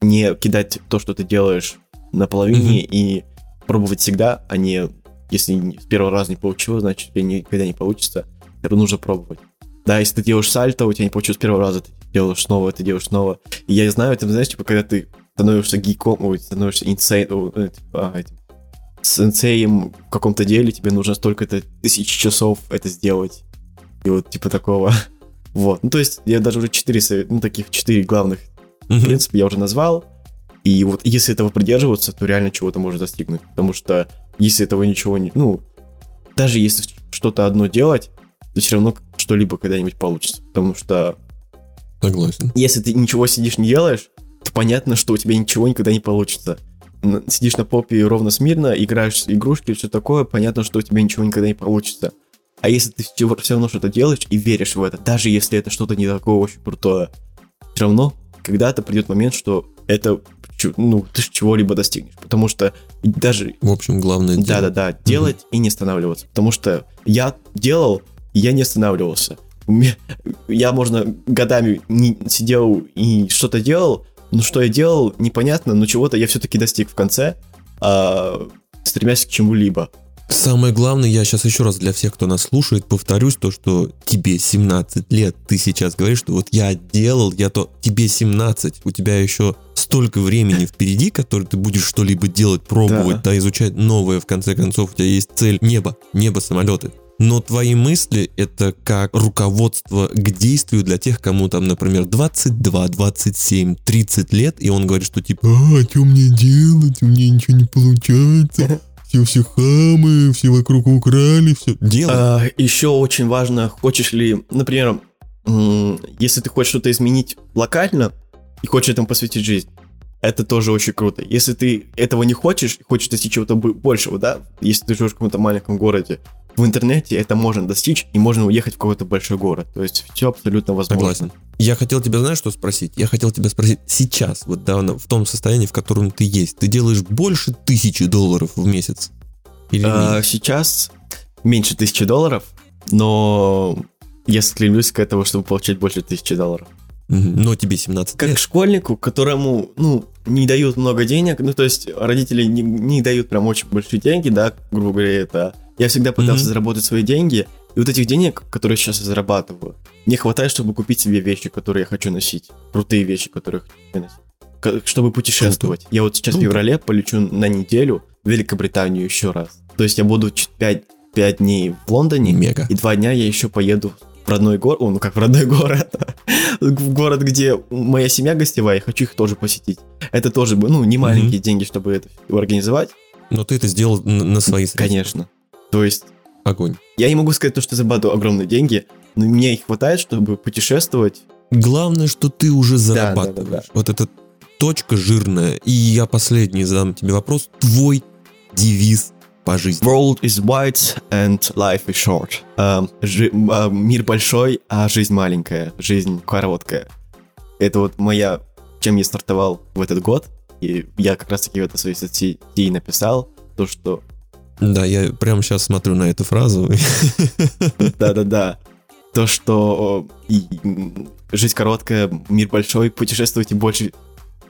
не кидать то, что ты делаешь наполовине и пробовать всегда, а не если с первого раза не получилось, значит тебе никогда не получится. Это нужно пробовать. Да, если ты делаешь сальто, у тебя не получилось с первого раза, ты делаешь снова, ты делаешь снова. И я знаю, это, знаешь, типа, когда ты становишься гиком, ой, становишься инсейн, э, типа, а, этим, сенсеем в каком-то деле, тебе нужно столько-то тысяч часов это сделать. И вот типа такого. Вот. Ну, то есть я даже уже четыре, ну, таких четыре главных принципе, я уже назвал. И вот если этого придерживаться, то реально чего-то можно достигнуть. Потому что если этого ничего не... Ну, даже если что-то одно делать, то все равно что-либо когда-нибудь получится. Потому что... Согласен. Если ты ничего сидишь не делаешь, то понятно, что у тебя ничего никогда не получится. Сидишь на попе ровно смирно, играешь игрушки или что такое, понятно, что у тебя ничего никогда не получится. А если ты все равно что-то делаешь и веришь в это, даже если это что-то не такое очень крутое, все равно когда-то придет момент, что это ну, ты чего-либо достигнешь. Потому что даже... В общем, главное Да-да-да, делать mm-hmm. и не останавливаться. Потому что я делал, и я не останавливался. Я, можно, годами не сидел и что-то делал, но что я делал, непонятно, но чего-то я все-таки достиг в конце, а, стремясь к чему-либо. Самое главное, я сейчас еще раз для всех, кто нас слушает, повторюсь, то, что тебе 17 лет, ты сейчас говоришь, что вот я делал, я то, тебе 17, у тебя еще столько времени впереди, который ты будешь что-либо делать, пробовать, да. да, изучать новое, в конце концов, у тебя есть цель небо, небо, самолеты. Но твои мысли — это как руководство к действию для тех, кому там, например, 22, 27, 30 лет, и он говорит, что типа, а, что мне делать, у меня ничего не получается все, все хамы, все вокруг украли, все. Делай. А, еще очень важно, хочешь ли, например, если ты хочешь что-то изменить локально и хочешь этому посвятить жизнь, это тоже очень круто. Если ты этого не хочешь, хочешь достичь чего-то большего, да, если ты живешь в каком-то маленьком городе, в интернете это можно достичь, и можно уехать в какой-то большой город. То есть все абсолютно возможно. Согласен. Я хотел тебя, знаешь, что спросить? Я хотел тебя спросить сейчас, вот да, в том состоянии, в котором ты есть, ты делаешь больше тысячи долларов в месяц? Или а, сейчас меньше тысячи долларов, но я стремлюсь к этому, чтобы получать больше тысячи долларов. Но тебе 17 Как лет. школьнику, которому, ну, не дают много денег, ну, то есть родители не, не дают прям очень большие деньги, да, грубо говоря, это я всегда пытался mm-hmm. заработать свои деньги, и вот этих денег, которые сейчас я зарабатываю, не хватает, чтобы купить себе вещи, которые я хочу носить. Крутые вещи, которые я хочу носить. Чтобы путешествовать. Круто. Я вот сейчас Круто. в феврале полечу на неделю в Великобританию еще раз. То есть я буду 5, 5 дней в Лондоне. Мега. И 2 дня я еще поеду в родной город, ну как в родной город, в город, где моя семья гостевая, я хочу их тоже посетить. Это тоже, ну, не маленькие деньги, чтобы это организовать. Но ты это сделал на свои средства. Конечно. То есть... Огонь. Я не могу сказать то, что зарабатываю огромные деньги, но мне их хватает, чтобы путешествовать. Главное, что ты уже зарабатываешь. Да, да, да, да. Вот эта точка жирная. И я последний задам тебе вопрос. Твой девиз по жизни. World is wide and life is short. Uh, жи- uh, мир большой, а жизнь маленькая, жизнь короткая. Это вот моя, чем я стартовал в этот год. И я как раз таки в этой своей сети написал то, что да, я прямо сейчас смотрю на эту фразу. Да-да-да. То, что жизнь короткая, мир большой, путешествуйте больше,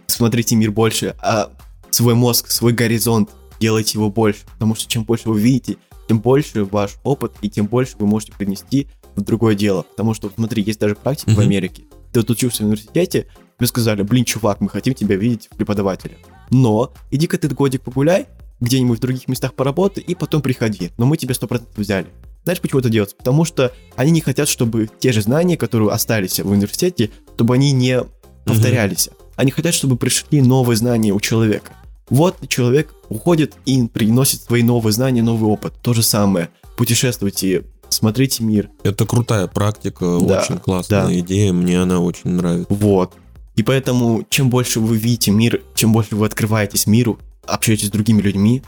смотрите мир больше, а свой мозг, свой горизонт, делайте его больше. Потому что чем больше вы видите, тем больше ваш опыт, и тем больше вы можете принести в другое дело. Потому что, смотри, есть даже практика mm-hmm. в Америке. Ты вот учился в университете, тебе сказали, блин, чувак, мы хотим тебя видеть в преподавателе. Но иди-ка ты годик погуляй, где-нибудь в других местах поработай и потом приходи. Но мы тебя 100% взяли. Знаешь, почему это делается? Потому что они не хотят, чтобы те же знания, которые остались в университете, чтобы они не повторялись. Mm-hmm. Они хотят, чтобы пришли новые знания у человека. Вот человек уходит и приносит свои новые знания, новый опыт. То же самое. Путешествуйте, смотрите мир. Это крутая практика, да, очень классная да. идея, мне она очень нравится. Вот. И поэтому, чем больше вы видите мир, чем больше вы открываетесь миру, общаетесь с другими людьми,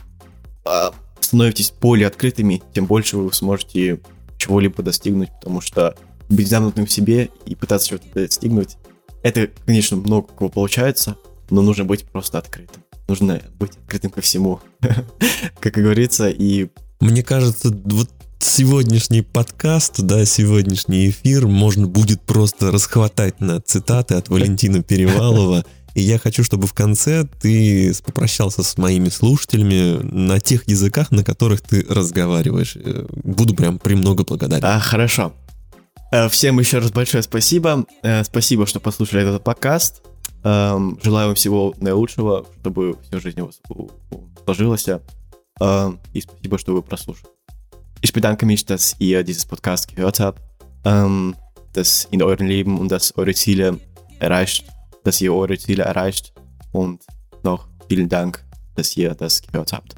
а, становитесь более открытыми, тем больше вы сможете чего-либо достигнуть, потому что быть замкнутым в себе и пытаться чего-то достигнуть, это, конечно, много кого получается, но нужно быть просто открытым. Нужно быть открытым ко всему, как говорится, и... Мне кажется, вот сегодняшний подкаст, да, сегодняшний эфир можно будет просто расхватать на цитаты от Валентина Перевалова и я хочу, чтобы в конце ты попрощался с моими слушателями на тех языках, на которых ты разговариваешь. Э, буду прям премного благодарен. А, хорошо. Э, всем еще раз большое спасибо. Э, спасибо, что послушали этот подкаст. Эм, желаю вам всего наилучшего, чтобы всю жизнь у вас сложилась. Äh, и спасибо, что вы прослушали. Ich bedanke mich, dass ihr dieses Podcast gehört habt, ähm, dass in eurem Leben und dass eure Ziele erreicht, dass ihr eure Ziele erreicht und noch vielen Dank, dass ihr das gehört habt.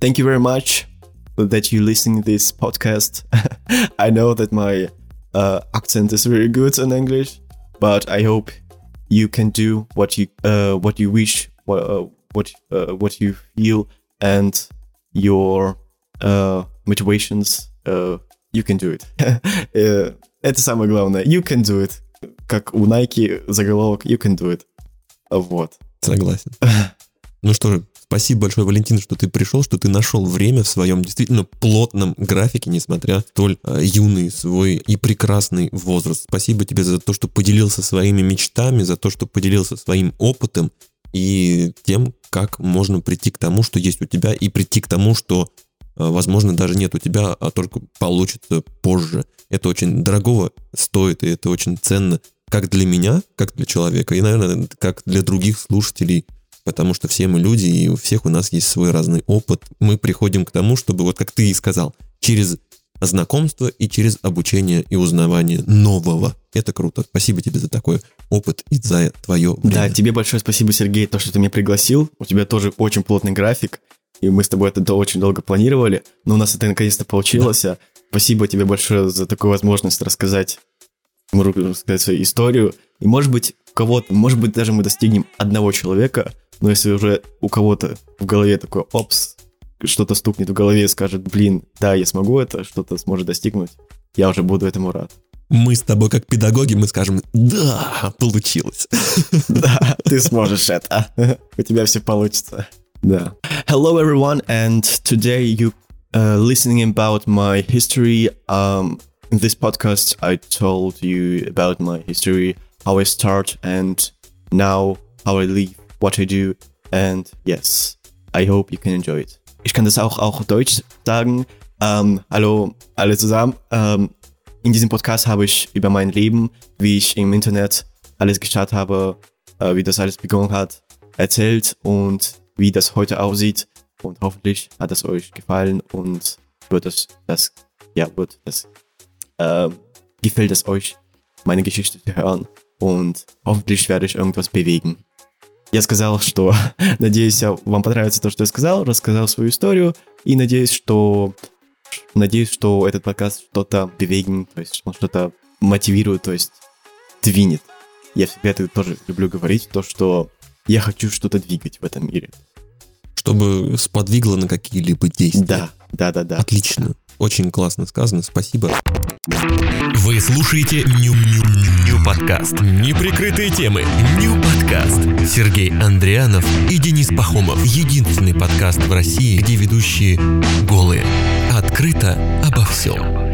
Thank you very much that you listen to this podcast. I know that my uh, accent is very good in English, but I hope you can do what you uh, what you wish, what uh, what, uh, what you feel, and your uh, motivations. Uh, you can do it. Э, Это самое главное. You can do it. Как у Nike заголовок You can do it. Вот. Согласен. Ну что же, спасибо большое, Валентин, что ты пришел, что ты нашел время в своем действительно плотном графике, несмотря столь э, юный свой и прекрасный возраст. Спасибо тебе за то, что поделился своими мечтами, за то, что поделился своим опытом и тем, как можно прийти к тому, что есть у тебя, и прийти к тому, что, возможно, даже нет у тебя, а только получится позже. Это очень дорогого стоит, и это очень ценно как для меня, как для человека, и, наверное, как для других слушателей потому что все мы люди, и у всех у нас есть свой разный опыт. Мы приходим к тому, чтобы, вот как ты и сказал, через знакомство и через обучение и узнавание нового. Это круто. Спасибо тебе за такой опыт и за твое время. Да, тебе большое спасибо, Сергей, то, что ты меня пригласил. У тебя тоже очень плотный график, и мы с тобой это очень долго планировали, но у нас это наконец-то получилось. Да. Спасибо тебе большое за такую возможность рассказать, рассказать свою историю. И может быть, у кого-то, может быть, даже мы достигнем одного человека, но если уже у кого-то в голове такой опс, что-то стукнет в голове и скажет, блин, да, я смогу это, что-то сможет достигнуть, я уже буду этому рад. Мы с тобой как педагоги, мы скажем, да, получилось. Да, ты сможешь это. У тебя все получится. Да. Hello everyone, and today you uh, listening about my history. Um, in this podcast, I told you about my history, how I start, and now how I live what I do. And yes, I hope you can enjoy it. Ich kann das auch, auch Deutsch sagen. Ähm, hallo alle zusammen. Ähm, in diesem Podcast habe ich über mein Leben, wie ich im Internet alles gestartet habe, äh, wie das alles begonnen hat, erzählt und wie das heute aussieht. Und hoffentlich hat es euch gefallen und wird es das, ja, wird das, äh, gefällt es euch, meine Geschichte zu hören. Und hoffentlich werde ich irgendwas bewegen. Я сказал, что надеюсь, вам понравится то, что я сказал, рассказал свою историю, и надеюсь, что надеюсь, что этот подкаст что-то bewegen, то есть он что-то мотивирует, то есть двинет. Я всегда это тоже люблю говорить, то, что я хочу что-то двигать в этом мире. Чтобы сподвигло на какие-либо действия. Да, да, да, да. Отлично. Очень классно сказано, спасибо. Вы слушаете Ню, Ню, Ню подкаст. Неприкрытые темы. Ню подкаст. Сергей Андрианов и Денис Пахомов. Единственный подкаст в России, где ведущие голые. Открыто обо всем.